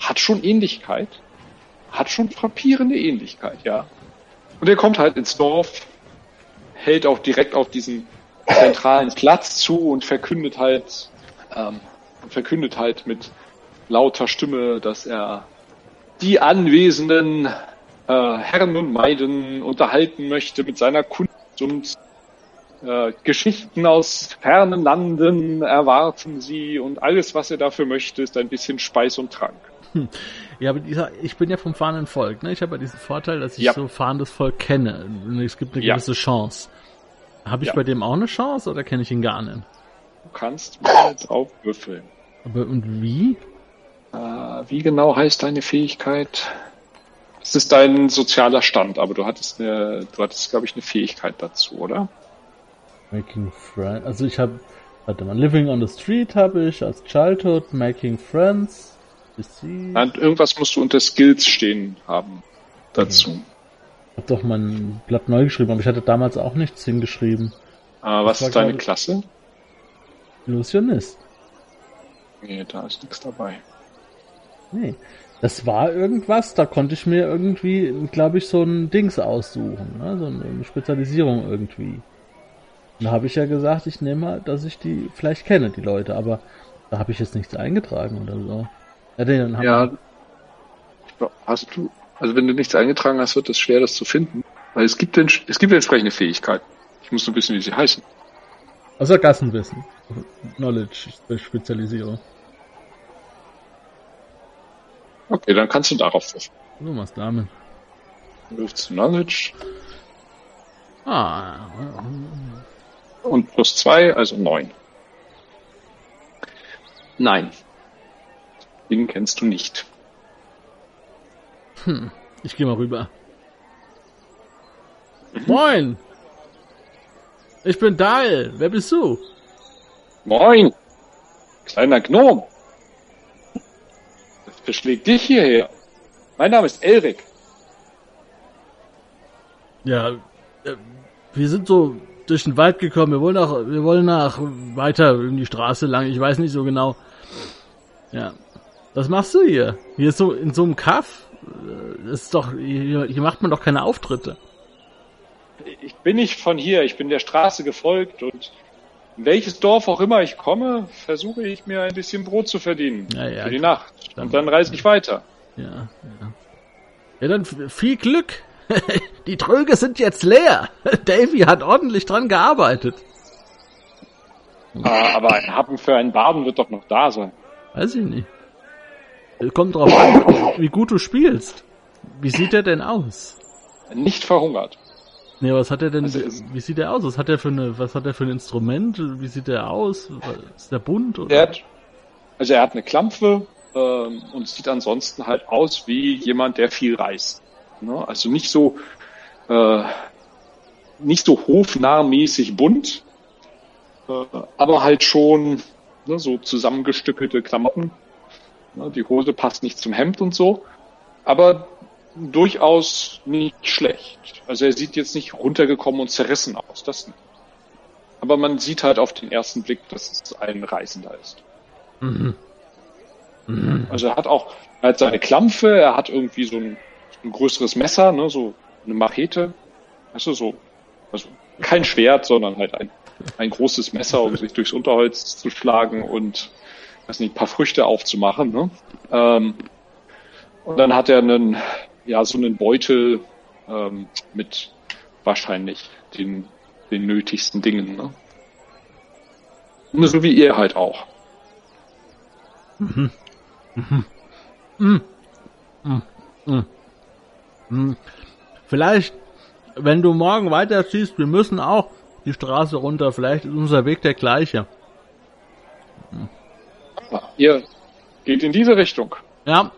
hat schon Ähnlichkeit. Hat schon frappierende Ähnlichkeit, ja. Und er kommt halt ins Dorf, hält auch direkt auf diesen zentralen Platz zu und verkündet halt, ähm, verkündet halt mit lauter Stimme, dass er die anwesenden äh, Herren und Maiden unterhalten möchte mit seiner Kunst und äh, Geschichten aus fernen Landen erwarten sie und alles, was er dafür möchte, ist ein bisschen Speis und Trank. Ja, aber dieser, ich bin ja vom fahrenden Volk, ne? Ich habe ja diesen Vorteil, dass ich Ja. so fahrendes Volk kenne. Es gibt eine Ja. gewisse Chance. Habe ich Ja. bei dem auch eine Chance oder kenne ich ihn gar nicht? Du kannst mal drauf würfeln. Aber und wie? Äh, wie genau heißt deine Fähigkeit? Das ist dein sozialer Stand, aber du hattest eine, du hattest, glaube ich, eine Fähigkeit dazu, oder? Making Friends. Also ich habe, warte mal, Living on the Street habe ich als Childhood, Making Friends. Nein, irgendwas musst du unter Skills stehen haben dazu. Ich habe doch mein Blatt neu geschrieben, aber ich hatte damals auch nichts hingeschrieben. Äh, was ist deine Klasse? Illusionist. Nee, da ist nichts dabei. Nee. Das war irgendwas, da konnte ich mir irgendwie, glaube ich, so ein Dings aussuchen, ne? so eine Spezialisierung irgendwie. Da habe ich ja gesagt, ich nehme mal, dass ich die vielleicht kenne, die Leute, aber da habe ich jetzt nichts eingetragen oder so. Ja, dann haben Ja, hast du, also wenn du nichts eingetragen hast, wird es schwer, das zu finden. Weil es gibt, den, es gibt entsprechende Fähigkeiten. Ich muss nur wissen, wie sie heißen. Außer Gassenwissen. Knowledge, Spezialisierung. Okay, dann kannst du darauf würfeln. So was damit. Wirfst du Knowledge Ah, und plus zwei, also neun. Nein. Den kennst du nicht. ich gehe mal rüber. Moin! Ich bin Dahl. Wer bist du? Moin! Kleiner Gnom! Verschlägt dich hierher? Mein Name ist Elric. Ja, äh, wir sind so durch den Wald gekommen. Wir wollen nach, wir wollen nach weiter in die Straße lang. Ich weiß nicht so genau. Ja. Was machst du hier? Hier ist so in so einem Kaff. Äh, ist doch hier, hier macht man doch keine Auftritte. Ich bin nicht von hier, ich bin der Straße gefolgt und in welches Dorf auch immer ich komme, versuche ich mir ein bisschen Brot zu verdienen. Ja, ja, für die. Nacht. Und dann reise ich weiter. Ja, ja. Ja, dann viel Glück. die Tröge sind jetzt leer. Davy hat ordentlich dran gearbeitet. Ah, Aber ein Happen für einen Baden wird doch noch da sein. Weiß ich nicht. Kommt drauf an, wie gut du spielst. Wie sieht er denn aus? Nicht verhungert. Nee, was hat er denn, Also wie sieht er aus? Was hat er für eine, was hat er für ein Instrument? Wie sieht er aus? Ist der bunt oder? Er hat, also er hat eine Klampfe ähm, und sieht ansonsten halt aus wie jemand, der viel reist. Ne? Also nicht so äh, nicht so hofnahmäßig bunt, äh, aber halt schon ne, so zusammengestückelte Klamotten. Ne? Die Hose passt nicht zum Hemd und so, aber durchaus nicht schlecht. Also er sieht jetzt nicht runtergekommen und zerrissen aus, das nicht. Aber man sieht halt auf den ersten Blick, dass es ein Reisender ist. Mhm. Mhm. Also er hat auch, er hat seine Klampfe, er hat irgendwie so ein, ein größeres Messer, ne, so eine Machete. Weißt du, so, also kein Schwert, sondern halt ein, ein großes Messer, um sich durchs Unterholz zu schlagen und, weiß nicht, ein paar Früchte aufzumachen, ne. Ähm, und dann hat er einen, ja, so einen Beutel, ähm, mit wahrscheinlich den, den nötigsten Dingen, ne. So wie ihr halt auch. Hm. Vielleicht, wenn du morgen weiterziehst, wir müssen auch die Straße runter. Vielleicht ist unser Weg der gleiche. Ihr geht in diese Richtung. Ja,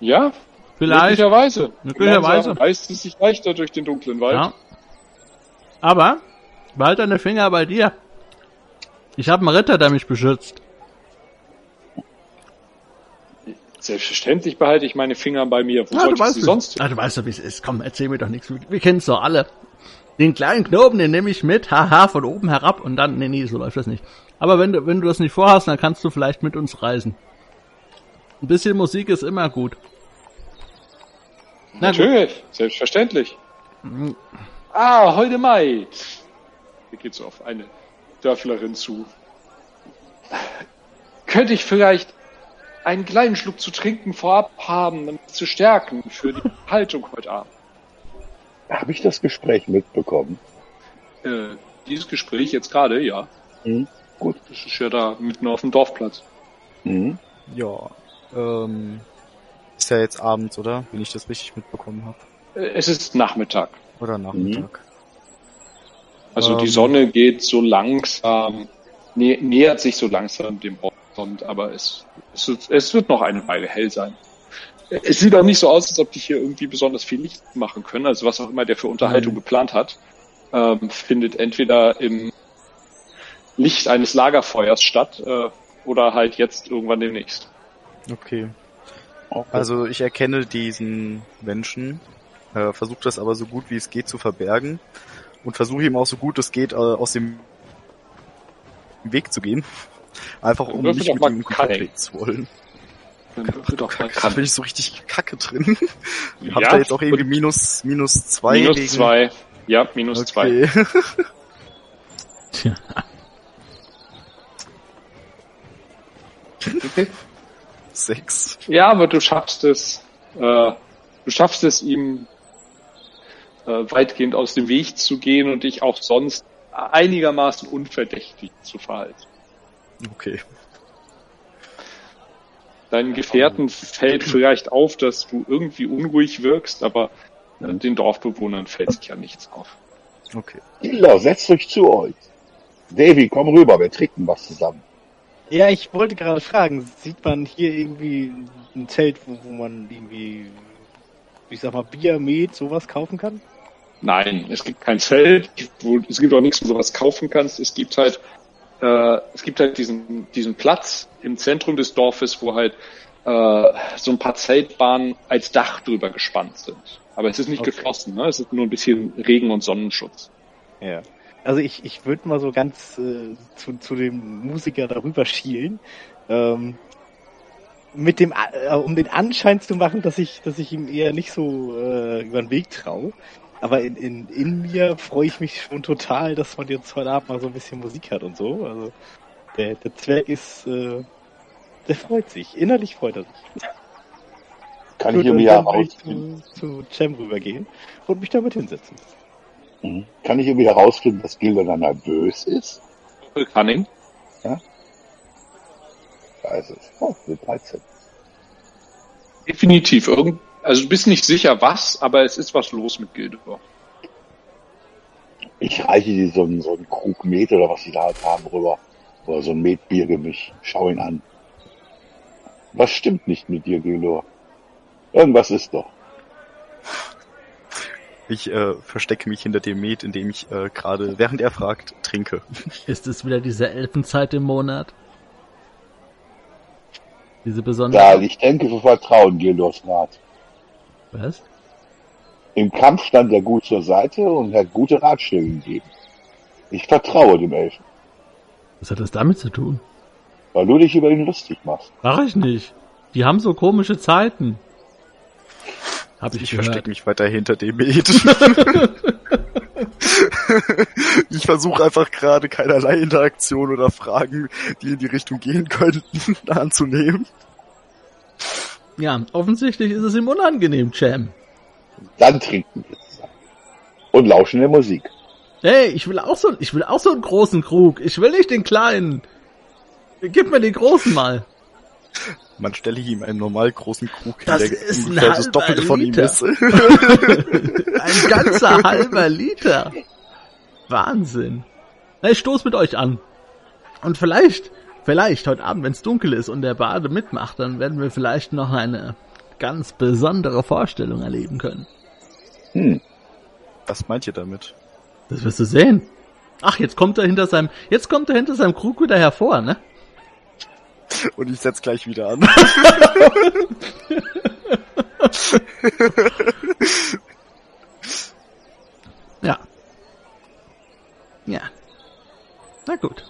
Ja, vielleicht. möglicherweise. Möglicherweise. Reist es sich leichter durch den dunklen Wald. Ja. Aber behalt deine Finger bei dir. Ich habe einen Ritter, der mich beschützt. Selbstverständlich behalte ich meine Finger bei mir. Wo sollte ich sie wie- sonst hin? Ah, du weißt doch, wie es ist. Komm, erzähl mir doch nichts. Wir, wir kennen's doch alle. Den kleinen Knoben, den nehme ich mit, haha, von oben herab und dann, nee, nee, so läuft das nicht. Aber wenn du, wenn du das nicht vorhast, dann kannst du vielleicht mit uns reisen. Ein bisschen Musik ist immer gut. Na gut. Natürlich, selbstverständlich. Ah, heute Mai. Hier geht so auf eine Dörflerin zu. Könnte ich vielleicht einen kleinen Schluck zu trinken vorab haben, um mich zu stärken für die Haltung heute Abend? Habe ich das Gespräch mitbekommen? Äh, dieses Gespräch jetzt gerade, ja. Mhm. Gut. Das ist ja da mitten auf dem Dorfplatz. Mhm. Ja. Ähm, ist ja jetzt abends, oder? Wenn ich das richtig mitbekommen habe. Es ist Nachmittag. Oder Nachmittag. Also die Ähm. Sonne geht so langsam, nä nähert sich so langsam dem Horizont, aber es, es, wird- es wird noch eine Weile hell sein. es sieht auch nicht so aus, als ob die hier irgendwie besonders viel Licht machen können. Also was auch immer der für Unterhaltung Mhm. geplant hat, ähm, findet entweder im Licht eines Lagerfeuers statt äh, oder halt jetzt irgendwann demnächst. Okay. Also ich erkenne diesen Menschen, äh, versuche das aber so gut wie es geht zu verbergen und versuche ihm auch so gut es geht äh, aus dem Weg zu gehen. Einfach um nicht mit ihm in Kontakt zu wollen. Dann würfel doch mal Gerade bin ich so richtig kacke drin. Hab Ja, da jetzt auch irgendwie minus, minus zwei minus wegen- zwei. Ja, minus zwei. Okay. Sechs. Ja, aber du schaffst es, äh, du schaffst es ihm äh, weitgehend aus dem Weg zu gehen und dich auch sonst einigermaßen unverdächtig zu verhalten. Okay. Deinen Gefährten fällt vielleicht auf, dass du irgendwie unruhig wirkst, aber äh, den Dorfbewohnern fällt sich ja nichts auf. Okay. Killer, setzt euch zu euch. Davy, komm rüber, wir trinken was zusammen. Ja, ich wollte gerade fragen, sieht man hier irgendwie ein Zelt, wo, wo man irgendwie, ich sag mal, Bier, Met, sowas kaufen kann? Nein, es gibt kein Zelt, wo, es gibt auch nichts, wo du was kaufen kannst. Es gibt halt, äh, es gibt halt diesen, diesen Platz im Zentrum des Dorfes, wo halt äh, so ein paar Zeltbahnen als Dach drüber gespannt sind. Aber es ist nicht Okay. geschlossen, ne? Es ist nur ein bisschen Regen- und Sonnenschutz. Ja. Also ich, ich würde mal so ganz äh, zu, zu dem Musiker darüber schielen. Ähm, mit dem, äh, um den Anschein zu machen, dass ich, dass ich ihm eher nicht so äh, über den Weg traue. Aber in, in, in mir freue ich mich schon total, dass man jetzt heute Abend mal so ein bisschen Musik hat und so. Also der, der Zwerg ist, äh, der freut sich. Innerlich freut er sich. Kann Gut, ich will ich herausfinden, zu, zu Cem rübergehen und mich damit hinsetzen. Mhm. kann ich irgendwie herausfinden, dass Gilder dann nervös ist? Cunning. Da ist es. Oh, eine 13. Definitiv. Irgend, also du bist nicht sicher was, aber es ist was los mit Gildor. Ich reiche dir so einen, so einen Krug Met oder was sie da halt haben rüber. Oder so ein Metbiergemisch. Schau ihn an. Was stimmt nicht mit dir, Gilor? Irgendwas ist doch. Ich äh, verstecke mich hinter dem Met, indem ich äh, gerade, während er fragt, trinke. Ist es wieder diese Elfenzeit im Monat? Diese besondere. Ja, ich denke, wir vertrauen Gildors Rat. Was? Im Kampf stand er gut zur Seite und hat gute Ratschläge gegeben. Ich vertraue dem Elfen, Was hat das damit zu tun? weil du dich über ihn lustig machst. Mach ich nicht. Die haben so komische Zeiten. Hab ich, Ich verstecke mich weiter hinter dem Met. ich versuche einfach gerade keinerlei Interaktion oder Fragen, die in die Richtung gehen könnten, anzunehmen. Ja, offensichtlich ist es ihm unangenehm, Cem. Dann trinken wir zusammen. Und lauschen der Musik. Hey, ich will auch so, ich will auch so einen großen Krug. Ich will nicht den kleinen. Gib mir den großen mal. Man stelle ihm einen normal großen Krug hin, Das der ist ein ungefähr das halber Doppelte von ihm Liter. ist. Ein ganzer halber Liter. Wahnsinn. Na, ich stoß mit euch an. Und vielleicht, vielleicht heute Abend, wenn es dunkel ist und der Bade mitmacht, dann werden wir vielleicht noch eine ganz besondere Vorstellung erleben können. Hm. Was meint ihr damit? Das wirst du sehen. Ach, jetzt kommt er hinter seinem, jetzt kommt er hinter seinem Krug wieder hervor, ne? Und ich setz gleich wieder an. Ja. Ja. Na gut.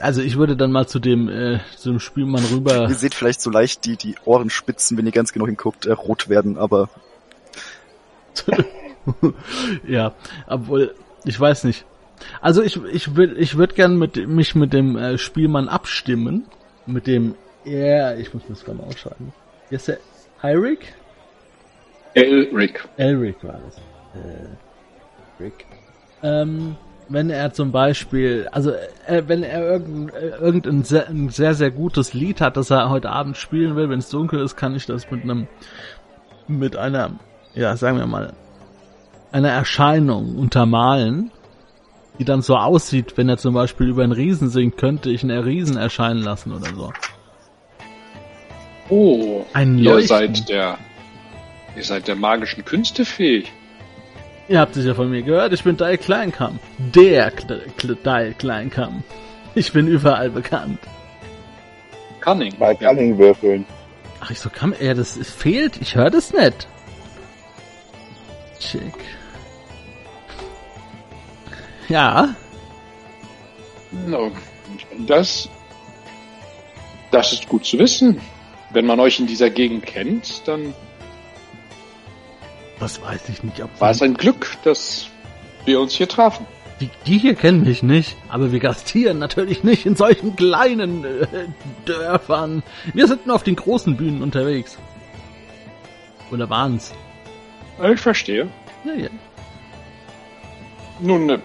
Also ich würde dann mal zu dem, äh, zu dem Spielmann rüber. Ihr seht vielleicht so leicht die, die Ohrenspitzen, wenn ihr ganz genau hinguckt, äh, rot werden, aber ja, obwohl, ich weiß nicht. Also ich, ich würde ich würd gern mit, mich mit dem äh, Spielmann abstimmen. Mit dem, ja, ich muss das gerade mal ausschreiben. Wie ist der? Hyrick? Elric. Elric war das. Äh, Rick. Ähm, wenn er zum Beispiel, also äh, wenn er irgendein, äh, irgendein sehr, ein sehr, sehr gutes Lied hat, das er heute Abend spielen will, wenn es dunkel ist, kann ich das mit einem, mit einer, ja, sagen wir mal, einer Erscheinung untermalen, die dann so aussieht, wenn er zum Beispiel über einen Riesen singt, könnte ich einen Riesen erscheinen lassen oder so. Oh, Ein ihr Leuchten. seid der, ihr seid der magischen Künste fähig. Ihr habt es ja von mir gehört, ich bin Dai Kleinkamm. Der Kle Kle Dai Kleinkamm. Ich bin überall bekannt. Cunning. Bei. Cunning würfeln. Ach, ich so kann, ja, das fehlt, ich höre das nicht. Schick. Ja, No, das, das ist gut zu wissen. Wenn man euch in dieser Gegend kennt, dann das weiß ich nicht, ob war es ein Glück, dass wir uns hier trafen. die, die hier kennen mich nicht, aber wir gastieren natürlich nicht in solchen kleinen äh, Dörfern. Wir sind nur auf den großen Bühnen unterwegs. Oder waren's? Ich verstehe. Ja, ja. Nun, äh,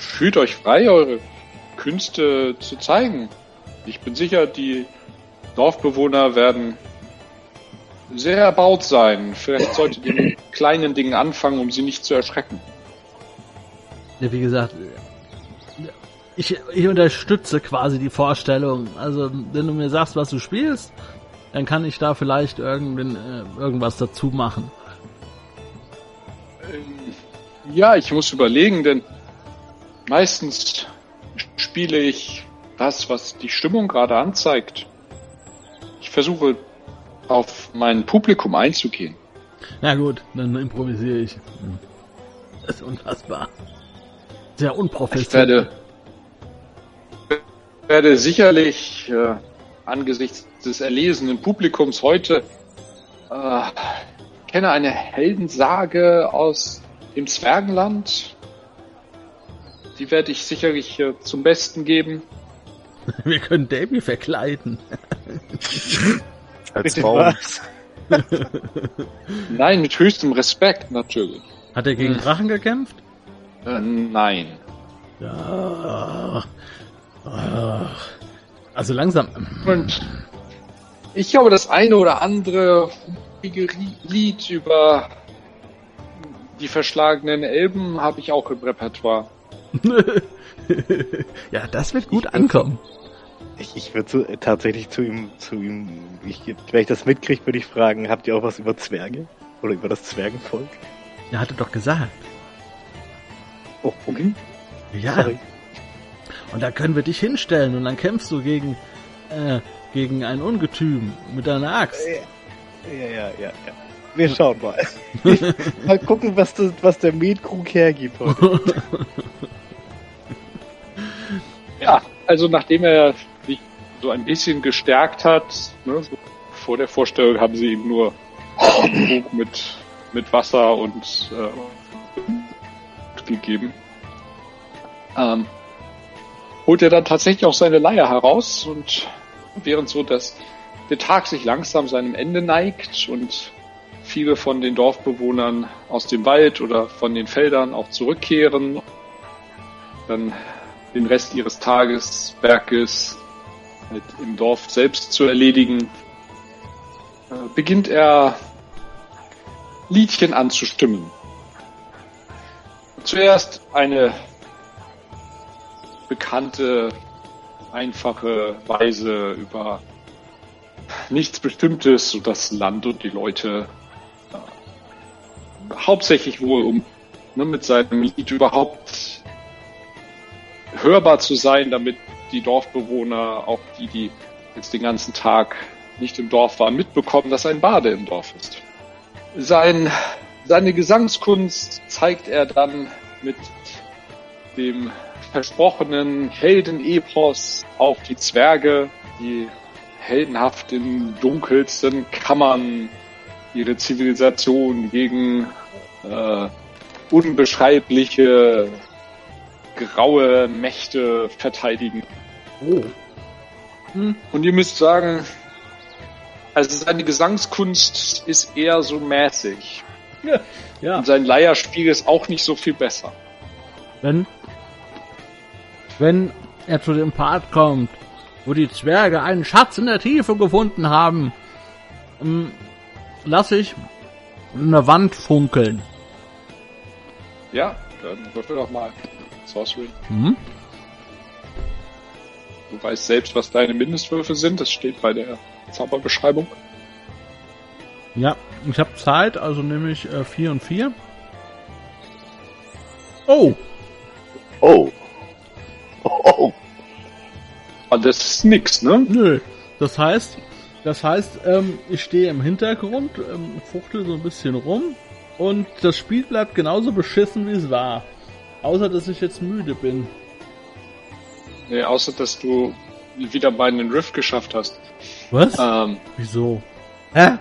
fühlt euch frei, eure Künste zu zeigen. Ich bin sicher, die Dorfbewohner werden sehr erbaut sein. Vielleicht solltet ihr mit kleinen Dingen anfangen, um sie nicht zu erschrecken. Ja, wie gesagt, ich, ich unterstütze quasi die Vorstellung. Also, wenn du mir sagst, was du spielst, dann kann ich da vielleicht irgendein, äh, irgendwas dazu machen. Ähm, Ja, ich muss überlegen, denn meistens spiele ich das, was die Stimmung gerade anzeigt. Ich versuche auf mein Publikum einzugehen. Na gut, dann improvisiere ich. Das ist unfassbar. Sehr Ich unprofessionell. werde, werde sicherlich äh, angesichts des erlesenen Publikums heute äh, kenne eine Heldensage aus dem Zwergenland. Die werde ich sicherlich äh, zum Besten geben. Wir können Davy verkleiden. Als Baum. was? Nein, mit höchstem Respekt natürlich. Hat er gegen Hm. Drachen gekämpft? Äh, nein. Ja. Also langsam. Und ich glaube, das eine oder andere Lied über die verschlagenen Elben habe ich auch im Repertoire. ja, das wird gut ankommen. Ich, ich würde so, äh, tatsächlich zu ihm, zu ihm, ich, wenn ich das mitkriege, würde ich fragen, habt ihr auch was über Zwerge? Oder über das Zwergenvolk? Er hatte doch gesagt. Oh, okay. Ja. Sorry. Und da können wir dich hinstellen und dann kämpfst du gegen, äh, gegen ein Ungetüm mit deiner Axt. Ja, ja, ja, ja. Wir schauen mal. mal gucken, was, das, was der Metkrug hergibt heute. Ja, also nachdem er sich so ein bisschen gestärkt hat, ne, so vor der Vorstellung haben sie ihm nur mit, mit Wasser und äh, gegeben. Ähm, holt er dann tatsächlich auch seine Leier heraus und während so dass der Tag sich langsam seinem Ende neigt und viele von den Dorfbewohnern aus dem Wald oder von den Feldern auch zurückkehren, dann den Rest ihres Tageswerkes halt im Dorf selbst zu erledigen, äh, beginnt er Liedchen anzustimmen. Zuerst eine bekannte, einfache Weise über nichts Bestimmtes, so das Land und die Leute äh, hauptsächlich wohl um ne, mit seinem Lied überhaupt hörbar zu sein, damit die Dorfbewohner, auch die, die jetzt den ganzen Tag nicht im Dorf waren, mitbekommen, dass ein Bade im Dorf ist. Sein, seine Gesangskunst zeigt er dann mit dem versprochenen Heldenepos auf die Zwerge, die heldenhaft in dunkelsten Kammern ihre Zivilisation gegen äh, unbeschreibliche graue Mächte verteidigen. Oh. Hm. Und ihr müsst sagen, also seine Gesangskunst ist eher so mäßig. Ja, Und sein Leierspiel ist auch nicht so viel besser. wenn, wenn er zu dem Part kommt, wo die Zwerge einen Schatz in der Tiefe gefunden haben, ähm, lass ich eine Wand funkeln. Ja, dann würfel doch mal Sorcery. Hm? Du weißt selbst, was deine Mindestwürfe sind. Das steht bei der Zauberbeschreibung. Ja, ich habe Zeit, also nehme ich 4 und 4. Oh, Oh. Oh, oh. Aber das ist nix, ne? nö. Das heißt, das heißt, ähm, ich stehe im Hintergrund, ähm, fuchtel so ein bisschen rum und das Spiel bleibt genauso beschissen wie es war. Außer dass ich jetzt müde bin. Nee, außer dass du wieder mal einen Rift geschafft hast. Was? Ähm, Wieso? Hä?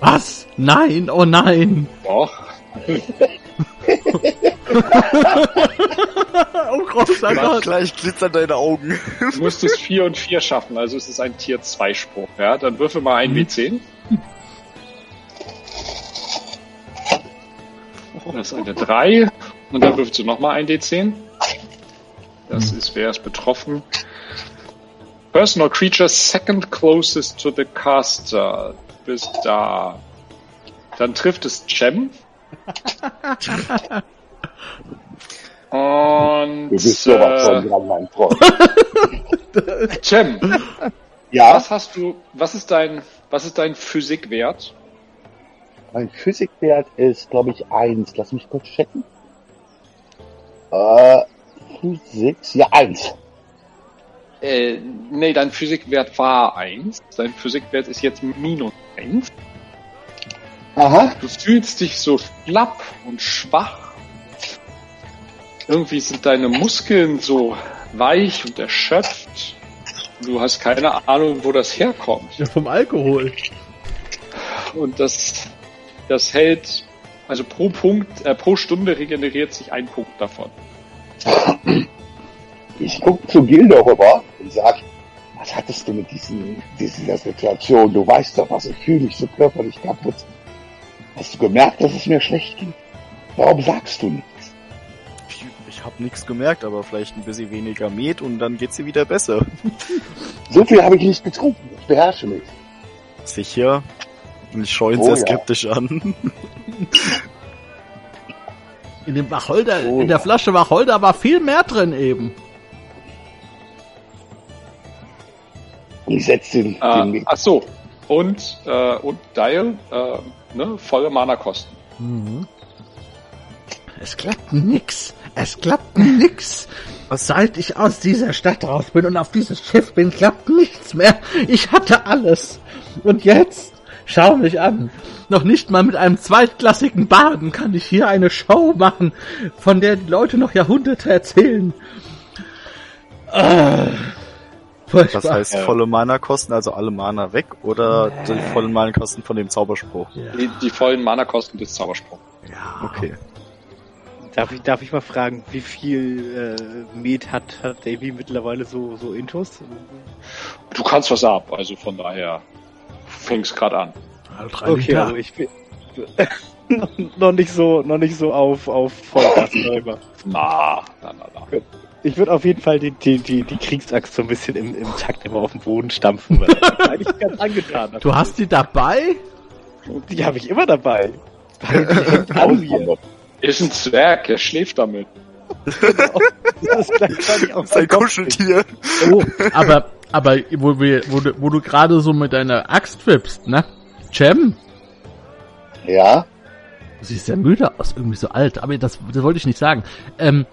Was? Nein, oh nein. doch. Oh Gott, oh Mach Gott. gleich glitzern deine Augen. Du musstest 4 und 4 schaffen, also es ist ein Tier 2 Spruch. Ja, dann würfel mal ein Mhm. W10. Das ist eine 3. Und dann würfelst du nochmal ein D10. Das ist, wer ist betroffen? Person or creature second closest to the caster. Du bist da. Dann trifft es Cem. Und Du bist sowas äh, von dran, mein Freund. Cem, Ja, was hast du, was ist dein, was ist dein Physikwert? mein Physikwert ist, glaube ich, eins. Lass mich kurz checken. Äh, Physik, ja, eins. Äh, nee, dein Physikwert war 1. Dein Physikwert ist jetzt minus 1. Aha. Du fühlst dich so schlapp und schwach. Irgendwie sind deine Muskeln so weich und erschöpft. Du hast keine Ahnung, wo das herkommt. Ja, vom Alkohol. Und das, das hält, also pro Punkt, äh, pro Stunde regeneriert sich ein Punkt davon. Ich gucke zu Gildo rüber und sag, was hattest du mit diesen, dieser Situation? Du weißt doch, was ich fühle, ich so körperlich kaputt. Hast du gemerkt, dass es mir schlecht ging? Warum sagst du nichts? Ich, ich habe nichts gemerkt, aber vielleicht ein bisschen weniger Met und dann geht's dir wieder besser. So viel habe ich nicht getrunken. Ich beherrsche mich. Sicher. Und ich schaue ihn Oh sehr ja. skeptisch an. In dem Wacholder, Oh. in der Flasche Wacholder war viel mehr drin eben. Ich setze den, Äh, den ach so. Und, äh, und Dial, äh, ne, volle Mana-Kosten. Mhm. Es klappt nix. Es klappt nix. Seit ich aus dieser Stadt raus bin und auf dieses Schiff bin, klappt nichts mehr. Ich hatte alles. Und jetzt? Schau mich an. Noch nicht mal mit einem zweitklassigen Baden kann ich hier eine Show machen, von der die Leute noch Jahrhunderte erzählen. Ah, furchtbar. Was heißt volle Mana-Kosten, also alle Mana weg oder die vollen Mana-Kosten von dem Zauberspruch? Ja, Die, die vollen Mana-Kosten des Zauberspruchs. ja. Okay. Darf ich, darf ich mal fragen, wie viel äh, Met hat, hat Davy mittlerweile so, so Intus? Du kannst was ab, also von daher fängst gerade an. Drei Okay, Liter. also ich bin noch, nicht so, noch nicht so auf, auf Vollgas selber. Na, na, na, na. Ich würde auf jeden Fall die, die, die, die Kriegsaxt so ein bisschen im, im Takt immer auf den Boden stampfen, weil das eigentlich ganz angetan hat. Du hast die dabei? Die habe ich immer dabei. Ist ein Zwerg, er schläft damit. Das ist gleichzeitig auch Sein Kopf- Kuscheltier. Oh, aber, aber wo, wir, wo, du, wo du gerade so mit deiner Axt wippst, ne? Cem, Ja, du siehst ja müde aus, irgendwie so alt, aber das, das wollte ich nicht sagen. Ähm,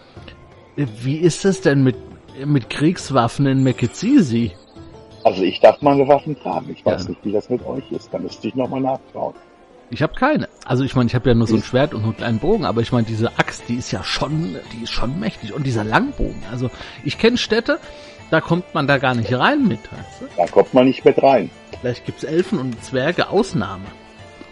wie ist es denn mit, mit Kriegswaffen in Mekezisi? also ich darf meine Waffen tragen. Ich weiß Ja. nicht, wie das mit euch ist. Da müsste ich nochmal nachschauen. Ich habe keine. Also ich meine, ich habe ja nur so ein Schwert und einen kleinen Bogen, aber ich meine, diese Axt, die ist ja schon, die ist schon mächtig. Und dieser Langbogen. Also ich kenne Städte, da kommt man da gar nicht rein mit, weißt du? Da kommt man nicht mit rein. Vielleicht gibt's Elfen und Zwerge Ausnahme.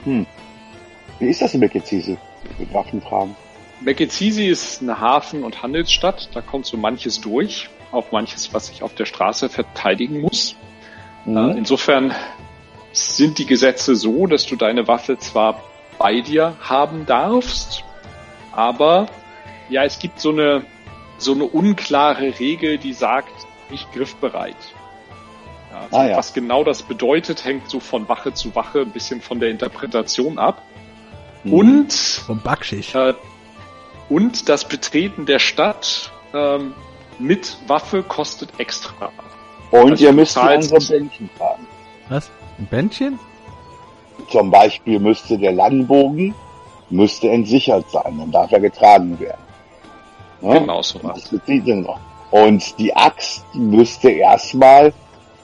Wie ist das in Mekezisi? Mit Waffen tragen? Mekezisi ist eine Hafen- und Handelsstadt. Da kommt so manches durch. Auch manches, was sich auf der Straße verteidigen muss. Äh, Mhm. insofern sind die Gesetze so, dass du deine Waffe zwar bei dir haben darfst, aber ja, es gibt so eine, so eine unklare Regel, die sagt, nicht griffbereit. Ja, also Ah, ja. Was genau das bedeutet, hängt so von Wache zu Wache ein bisschen von der Interpretation ab. Mhm. Und Vom Backschicht. äh, Und das Betreten der Stadt ähm, mit Waffe kostet extra. Und Also ihr müsst unsere Bändchen tragen. Was? Ein Bändchen? Zum Beispiel müsste der Langbogen müsste entsichert sein, dann darf er getragen werden. Ne? Genau so was. Das bezieht ihn noch. Und die Axt die müsste erstmal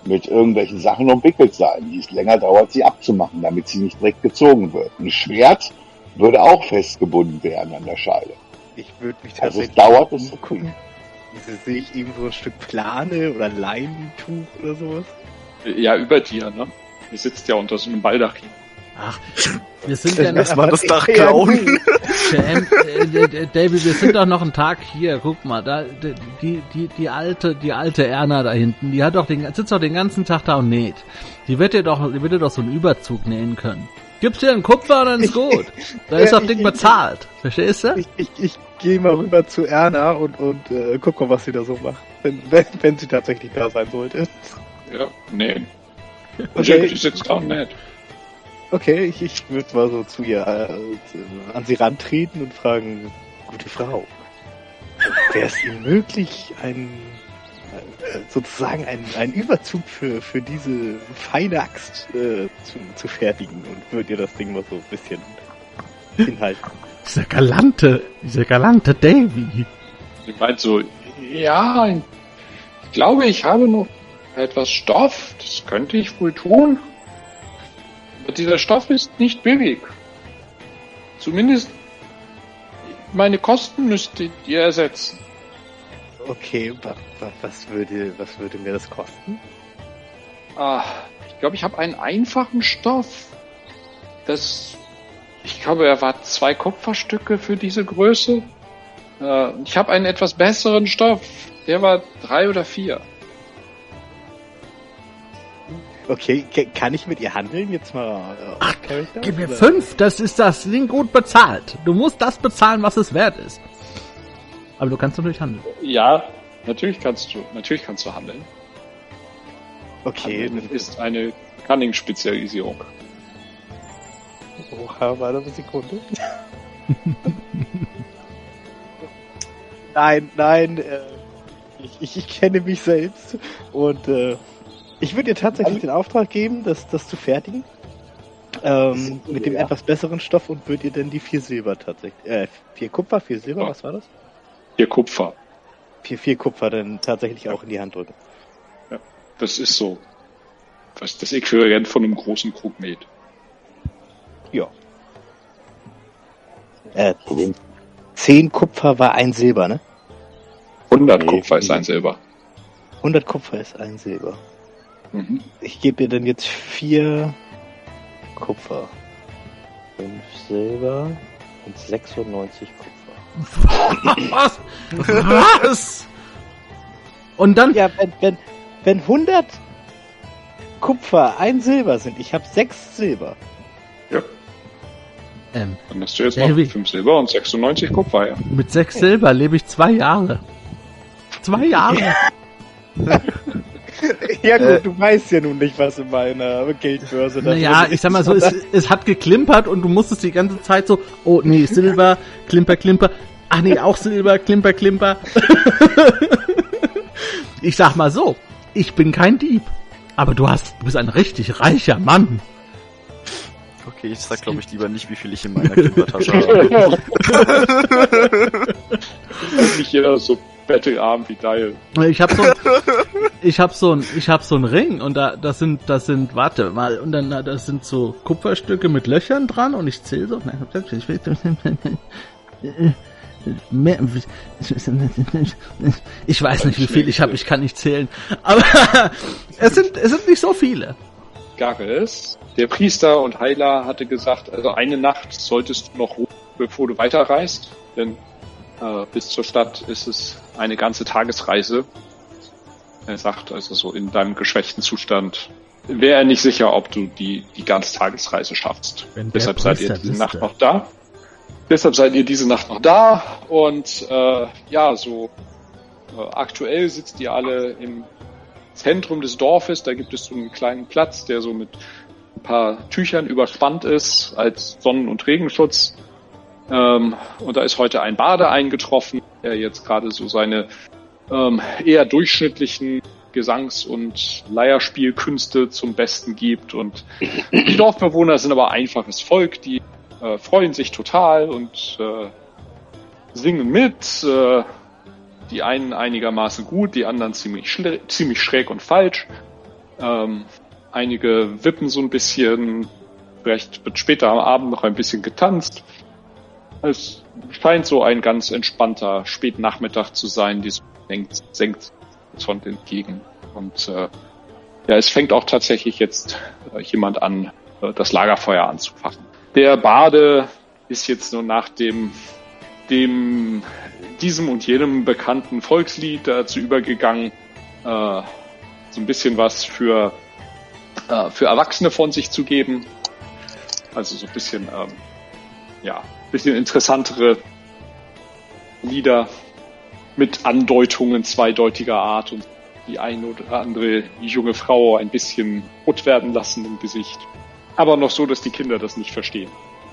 mit irgendwelchen Sachen umwickelt sein, die es länger dauert, sie abzumachen, damit sie nicht direkt gezogen wird. Ein Schwert würde auch festgebunden werden an der Scheide. Ich würde mich Also es tatsächlich dauert es umgucken. Sehe ich irgendwo ein Stück Plane oder Leinentuch oder sowas? Ja, über dir, ne? Ihr sitzt ja unter so einem Baldachin. Ach, wir sind ja noch, Lass mal das Dach klauen. Jam, äh, d- David, wir sind doch noch einen Tag hier. Guck mal, da die die die alte die alte Erna da hinten, die hat doch den sitzt doch den ganzen Tag da und näht. Die wird dir doch die wird dir doch so einen Überzug nähen können. Gibst dir einen Kupfer und dann ist gut. Da ist das Ding bezahlt. Verstehst du? Ich, ich, ich gehe mal rüber zu Erna und, und äh, guck mal, was sie da so macht. Wenn, wenn, wenn sie tatsächlich da sein sollte. Ja, nee. Okay. Die sitzt da und nett. Okay, ich, ich würde mal so zu ihr äh, an sie rantreten und fragen, gute Frau, wäre es Ihnen möglich, ein äh, sozusagen einen, einen Überzug für, für diese feine Axt äh, zu, zu fertigen und würde ihr das Ding mal so ein bisschen hinhalten. Dieser galante, dieser galante Davy. Die meint so, ja, ich glaube, ich habe noch etwas Stoff. Das könnte ich wohl tun. Aber dieser Stoff ist nicht billig. Zumindest meine Kosten müsstet ihr ersetzen. Okay, wa, wa, was würde was würde mir das kosten? Ah, ich glaube, ich habe einen einfachen Stoff. Das, ich glaube, er war zwei Kupferstücke für diese Größe. Äh, ich habe einen etwas besseren Stoff. Der war drei oder vier. Okay, ka- kann ich mit ihr handeln jetzt mal? Ach, Charakter? Gib mir Oder- fünf, das ist das Ding gut bezahlt. Du musst das bezahlen, was es wert ist. Aber du kannst natürlich handeln. Ja, natürlich kannst du, natürlich kannst du handeln. Okay, Handeln ist eine Cunning-Spezialisierung. Oha, warte eine Sekunde. nein, nein, äh, ich, ich, ich kenne mich selbst und äh, ich würde dir tatsächlich den Auftrag geben, das, das zu fertigen. Ähm, mit dem Ja. etwas besseren Stoff und würde dir dann die vier Silber tatsächlich, äh, vier Kupfer, vier Silber, Ja. was war das? Hier Kupfer. Vier, vier Kupfer dann tatsächlich auch in die Hand drücken. Das ist so. Was das Äquivalent von einem großen Krug Met. Ja. Äh, zehn Kupfer war ein Silber, ne? 100 Nee. Kupfer ist ein Silber. 100 Kupfer ist ein Silber. Mhm. Ich gebe dir dann jetzt vier Kupfer. Fünf Silber und 96 Kupfer. Was? Was? Und dann, Ja, wenn, wenn, wenn 100 Kupfer ein Silber sind, ich habe sechs Silber. ähm, Dann hast du jetzt noch 5 Silber und 96 Kupfer, ja. mit sechs Silber lebe ich zwei Jahre. Zwei Jahre. Ja gut, Äh. du weißt ja nun nicht, was in meiner Geldbörse da Naja, drin ich sag mal so, es, es hat geklimpert und du musstest die ganze Zeit so, oh nee, Silber, Klimper, Klimper. Ach nee, auch Silber, Klimper, Klimper. ich sag mal so, ich bin kein Dieb. Aber du hast, du bist ein richtig reicher Mann. Okay, ich sag glaube ich lieber nicht, wie viel ich in meiner Kindertasche habe. Nicht jeder ist so bettelarm wie Dial. Ich hab so, ein- ich hab so ein, ich hab so ein Ring und da, das sind, das sind, warte mal, und dann, das sind so Kupferstücke mit Löchern dran und ich zähle so. Nein, ich will, mehr, ich weiß nicht, wie viel ich habe, ich kann nicht zählen. Aber es sind, es sind nicht so viele. Garres, der Priester und Heiler hatte gesagt, also eine Nacht solltest du noch ruhen, bevor du weiterreist, denn äh, bis zur Stadt ist es eine ganze Tagesreise. Er sagt also so in deinem geschwächten Zustand wäre er nicht sicher, ob du die, die ganze Tagesreise schaffst. Deshalb seid ihr diese. Nacht noch da. Deshalb seid ihr diese Nacht noch da und äh, ja, so äh, aktuell sitzt ihr alle im Zentrum des Dorfes. Da gibt es so einen kleinen Platz, der so mit ein paar Tüchern überspannt ist als Sonnen- und Regenschutz. Ähm, und da ist heute ein Bade eingetroffen, der jetzt gerade so seine ähm, eher durchschnittlichen Gesangs- und Leierspielkünste zum Besten gibt. Und die Dorfbewohner sind aber einfaches Volk, die äh, freuen sich total und äh, singen mit. Äh, die einen einigermaßen gut, die anderen ziemlich, ziemlich schräg und falsch. Ähm, einige wippen so ein bisschen, vielleicht wird später am Abend noch ein bisschen getanzt. Es scheint so ein ganz entspannter Spätnachmittag zu sein, die senkt, senkt von entgegen. Und äh, ja, es fängt auch tatsächlich jetzt äh, jemand an, äh, das Lagerfeuer anzufachen. Der Bade ist jetzt nur nach dem, dem diesem und jenem bekannten Volkslied dazu übergegangen, äh, so ein bisschen was für, äh, für Erwachsene von sich zu geben. Also so ein bisschen, ähm, ja, bisschen interessantere Lieder mit Andeutungen zweideutiger Art und die eine oder andere junge Frau ein bisschen rot werden lassen im Gesicht. Aber noch so, dass die Kinder das nicht verstehen.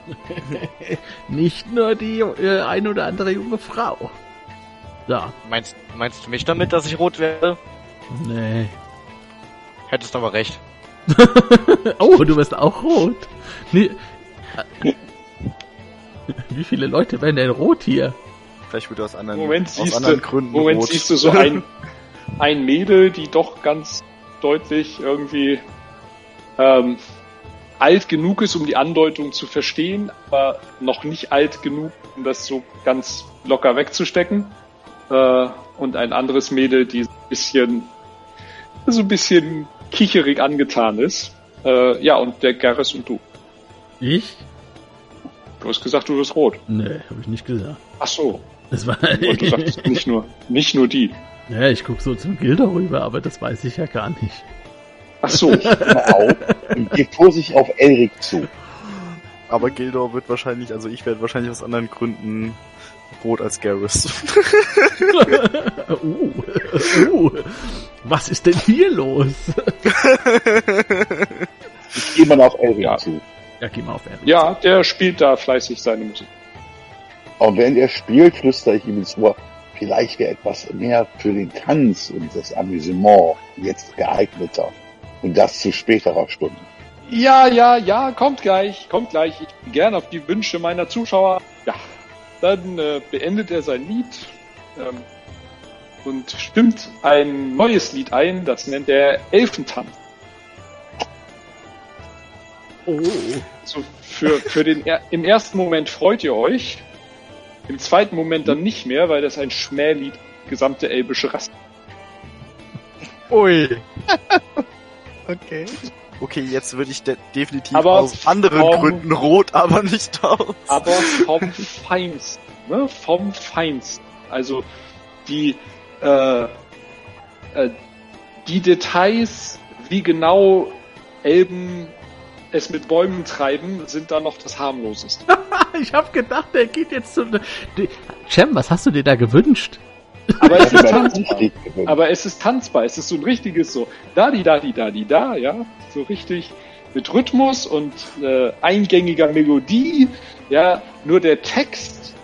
Nicht nur die äh, ein oder andere junge Frau. Ja, Meinst, meinst du mich damit, dass ich rot werde? nee. Hättest aber recht. oh, du bist auch rot. Nee. Wie viele Leute werden denn rot hier? Vielleicht wird aus anderen, Moment aus siehst anderen du, Gründen Moment rot. siehst du so ein, ein Mädel, die doch ganz deutlich irgendwie ähm, alt genug ist, um die Andeutung zu verstehen, aber noch nicht alt genug, um das so ganz locker wegzustecken. Äh, und ein anderes Mädel, die so ein bisschen, so ein bisschen kicherig angetan ist. Äh, ja, und der Garris und du. Ich? Du hast gesagt, du wirst rot. Nee, habe ich nicht gesagt. Ach so. Das war. Und du sagtest nicht nur, nicht nur die. ja, ich guck so zum Gilder rüber, aber das weiß ich ja gar nicht. Ach so. Und geh vorsichtig auf Elric zu. Aber Gildor wird wahrscheinlich, also ich werde wahrscheinlich aus anderen Gründen rot als Garrus. uh, uh, was ist denn hier los? Ich gehe mal auf Elric Ja. zu. Ja, geh mal auf Erde. Ja, der spielt da fleißig seine Musik. Und während er spielt, flüstere ich ihm ins Ohr, vielleicht wäre etwas mehr für den Tanz und das Amüsement jetzt geeigneter. Und das zu späterer Stunde. Ja, ja, ja, kommt gleich, kommt gleich. Ich bin gern auf die Wünsche meiner Zuschauer. Ja, dann äh, beendet er sein Lied ähm, und stimmt ein neues Lied ein, das nennt er Elfentanz. Oh, So für, für den er im ersten Moment freut ihr euch, im zweiten Moment dann nicht mehr, weil das ein Schmählied gesamte elbische Rasse. Ui. Okay. okay, jetzt würde ich de definitiv Aber aus anderen vom- Gründen rot, aber nicht aus. aber vom Feinsten, ne? Vom Feinsten. Also die, äh, äh, die Details, wie genau Elben es mit Bäumen treiben, sind da noch das harmloseste. ich hab gedacht, der geht jetzt zu. Die- Cem, was hast du dir da gewünscht? Aber es ist habe tanzbar. Aber es ist tanzbar. Es ist so ein richtiges so da di da di da di da, ja, so richtig mit Rhythmus und äh, eingängiger Melodie, ja. Nur der Text,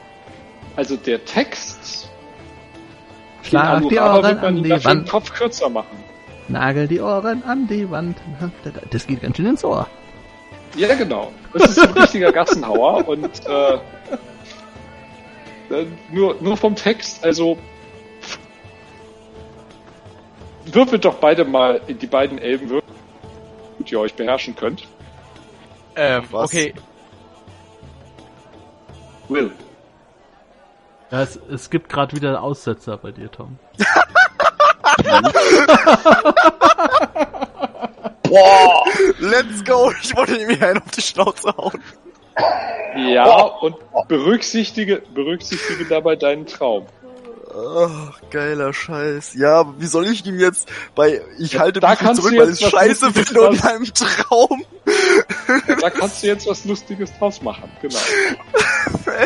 also der Text, den Schlag die Ohren an die Wand. Kopf kürzer machen. Nagel die Ohren an die Wand. Das geht ganz schön ins Ohr. Ja, genau. Das ist ein richtiger Gassenhauer und äh, äh, nur, nur vom Text, also würfelt doch beide mal in die beiden Elben würfeln, gut ihr euch beherrschen könnt. Ähm, Was? okay. Will. Ja, es, es gibt gerade wieder Aussetzer bei dir, Tom. Boah! Let's go! Ich wollte ihm hier einen auf die Schnauze hauen. Ja, und berücksichtige, berücksichtige dabei deinen Traum. Ach, geiler Scheiß. Ja, wie soll ich ihm jetzt bei ich halte Da mich nicht zurück, weil ich scheiße bin und in draus- einem Traum. Da kannst du jetzt was Lustiges draus machen, genau.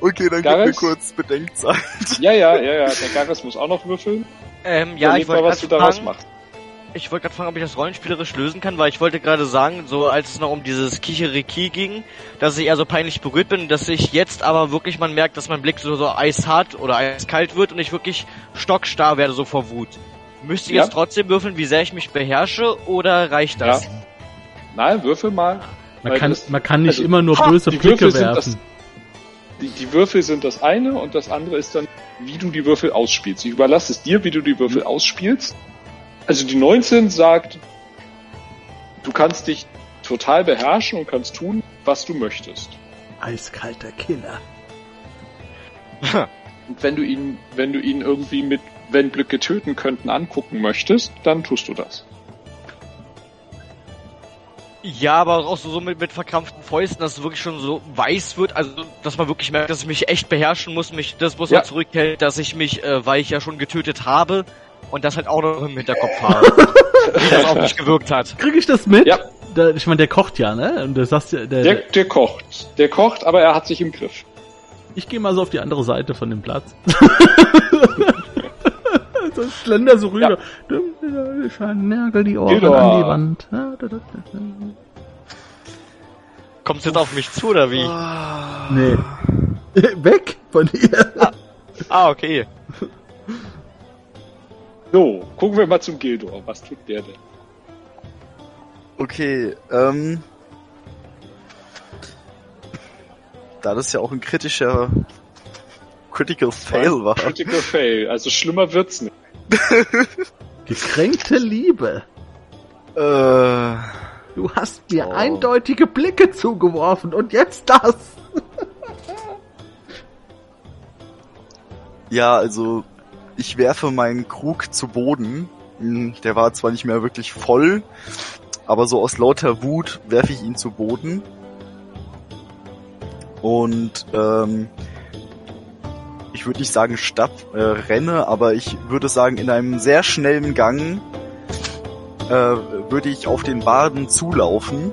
Okay, dann gib Gareth? mir kurz Bedenkzeit. Ja, ja, ja, ja, der Garris muss auch noch würfeln. Ähm, ja, ich wollte mal, was du daraus machst. Ich wollte gerade fragen, ob ich das rollenspielerisch lösen kann, weil ich wollte gerade sagen, so als es noch um dieses Kicheriki ging, dass ich eher so peinlich berührt bin, dass ich jetzt aber wirklich man merkt, dass mein Blick so, so eishart oder eiskalt wird und ich wirklich stockstarr werde so vor Wut. Müsste ich Ja. jetzt trotzdem würfeln, wie sehr ich mich beherrsche oder reicht das? Ja. Nein, würfel mal. Man kann, das- man kann nicht also, immer nur ha, böse die Blicke Würfel sind werfen. Die, die Würfel sind das eine und das andere ist dann, wie du die Würfel ausspielst. Ich überlasse es dir, wie du die Würfel ausspielst. Also die 19 sagt, du kannst dich total beherrschen und kannst tun, was du möchtest. Eiskalter Killer. Und wenn du ihn, wenn du ihn irgendwie mit, wenn Blöcke töten könnten, angucken möchtest, dann tust du das. Ja, aber auch so, mit, mit verkrampften Fäusten, dass es wirklich schon so weiß wird, also dass man wirklich merkt, dass ich mich echt beherrschen muss, mich das muss Ja. man zurückhält, dass ich mich, äh, weil ich ja schon getötet habe und das halt auch noch im Hinterkopf habe. wie das auf mich gewirkt hat. Krieg ich das mit? Ja. Da, ich meine, der kocht ja, ne? Und du sagst ja, der, Der, der, kocht. Der kocht, aber er hat sich im Griff. ich gehe mal so auf die andere Seite von dem Platz. so schlender so rüber. Ich nagel die Ohren Gildoa. an die Wand. Kommt's jetzt auf mich zu oder wie? Nee. Weg von hier. Ah, okay. So, gucken wir mal zum Gildor. Was tut der denn? Okay, ähm. Da das ja auch ein kritischer Critical Fail war. Critical Fail. Also schlimmer wird's nicht. Gekränkte Liebe. Äh, Du hast mir Oh. eindeutige Blicke zugeworfen und jetzt das. ja, also ich werfe meinen Krug zu Boden. Hm, Der war zwar nicht mehr wirklich voll, aber so aus lauter Wut werfe ich ihn zu Boden. Und ähm, ich würde nicht sagen statt äh, renne, aber ich würde sagen in einem sehr schnellen Gang äh, würde ich auf den Baden zulaufen.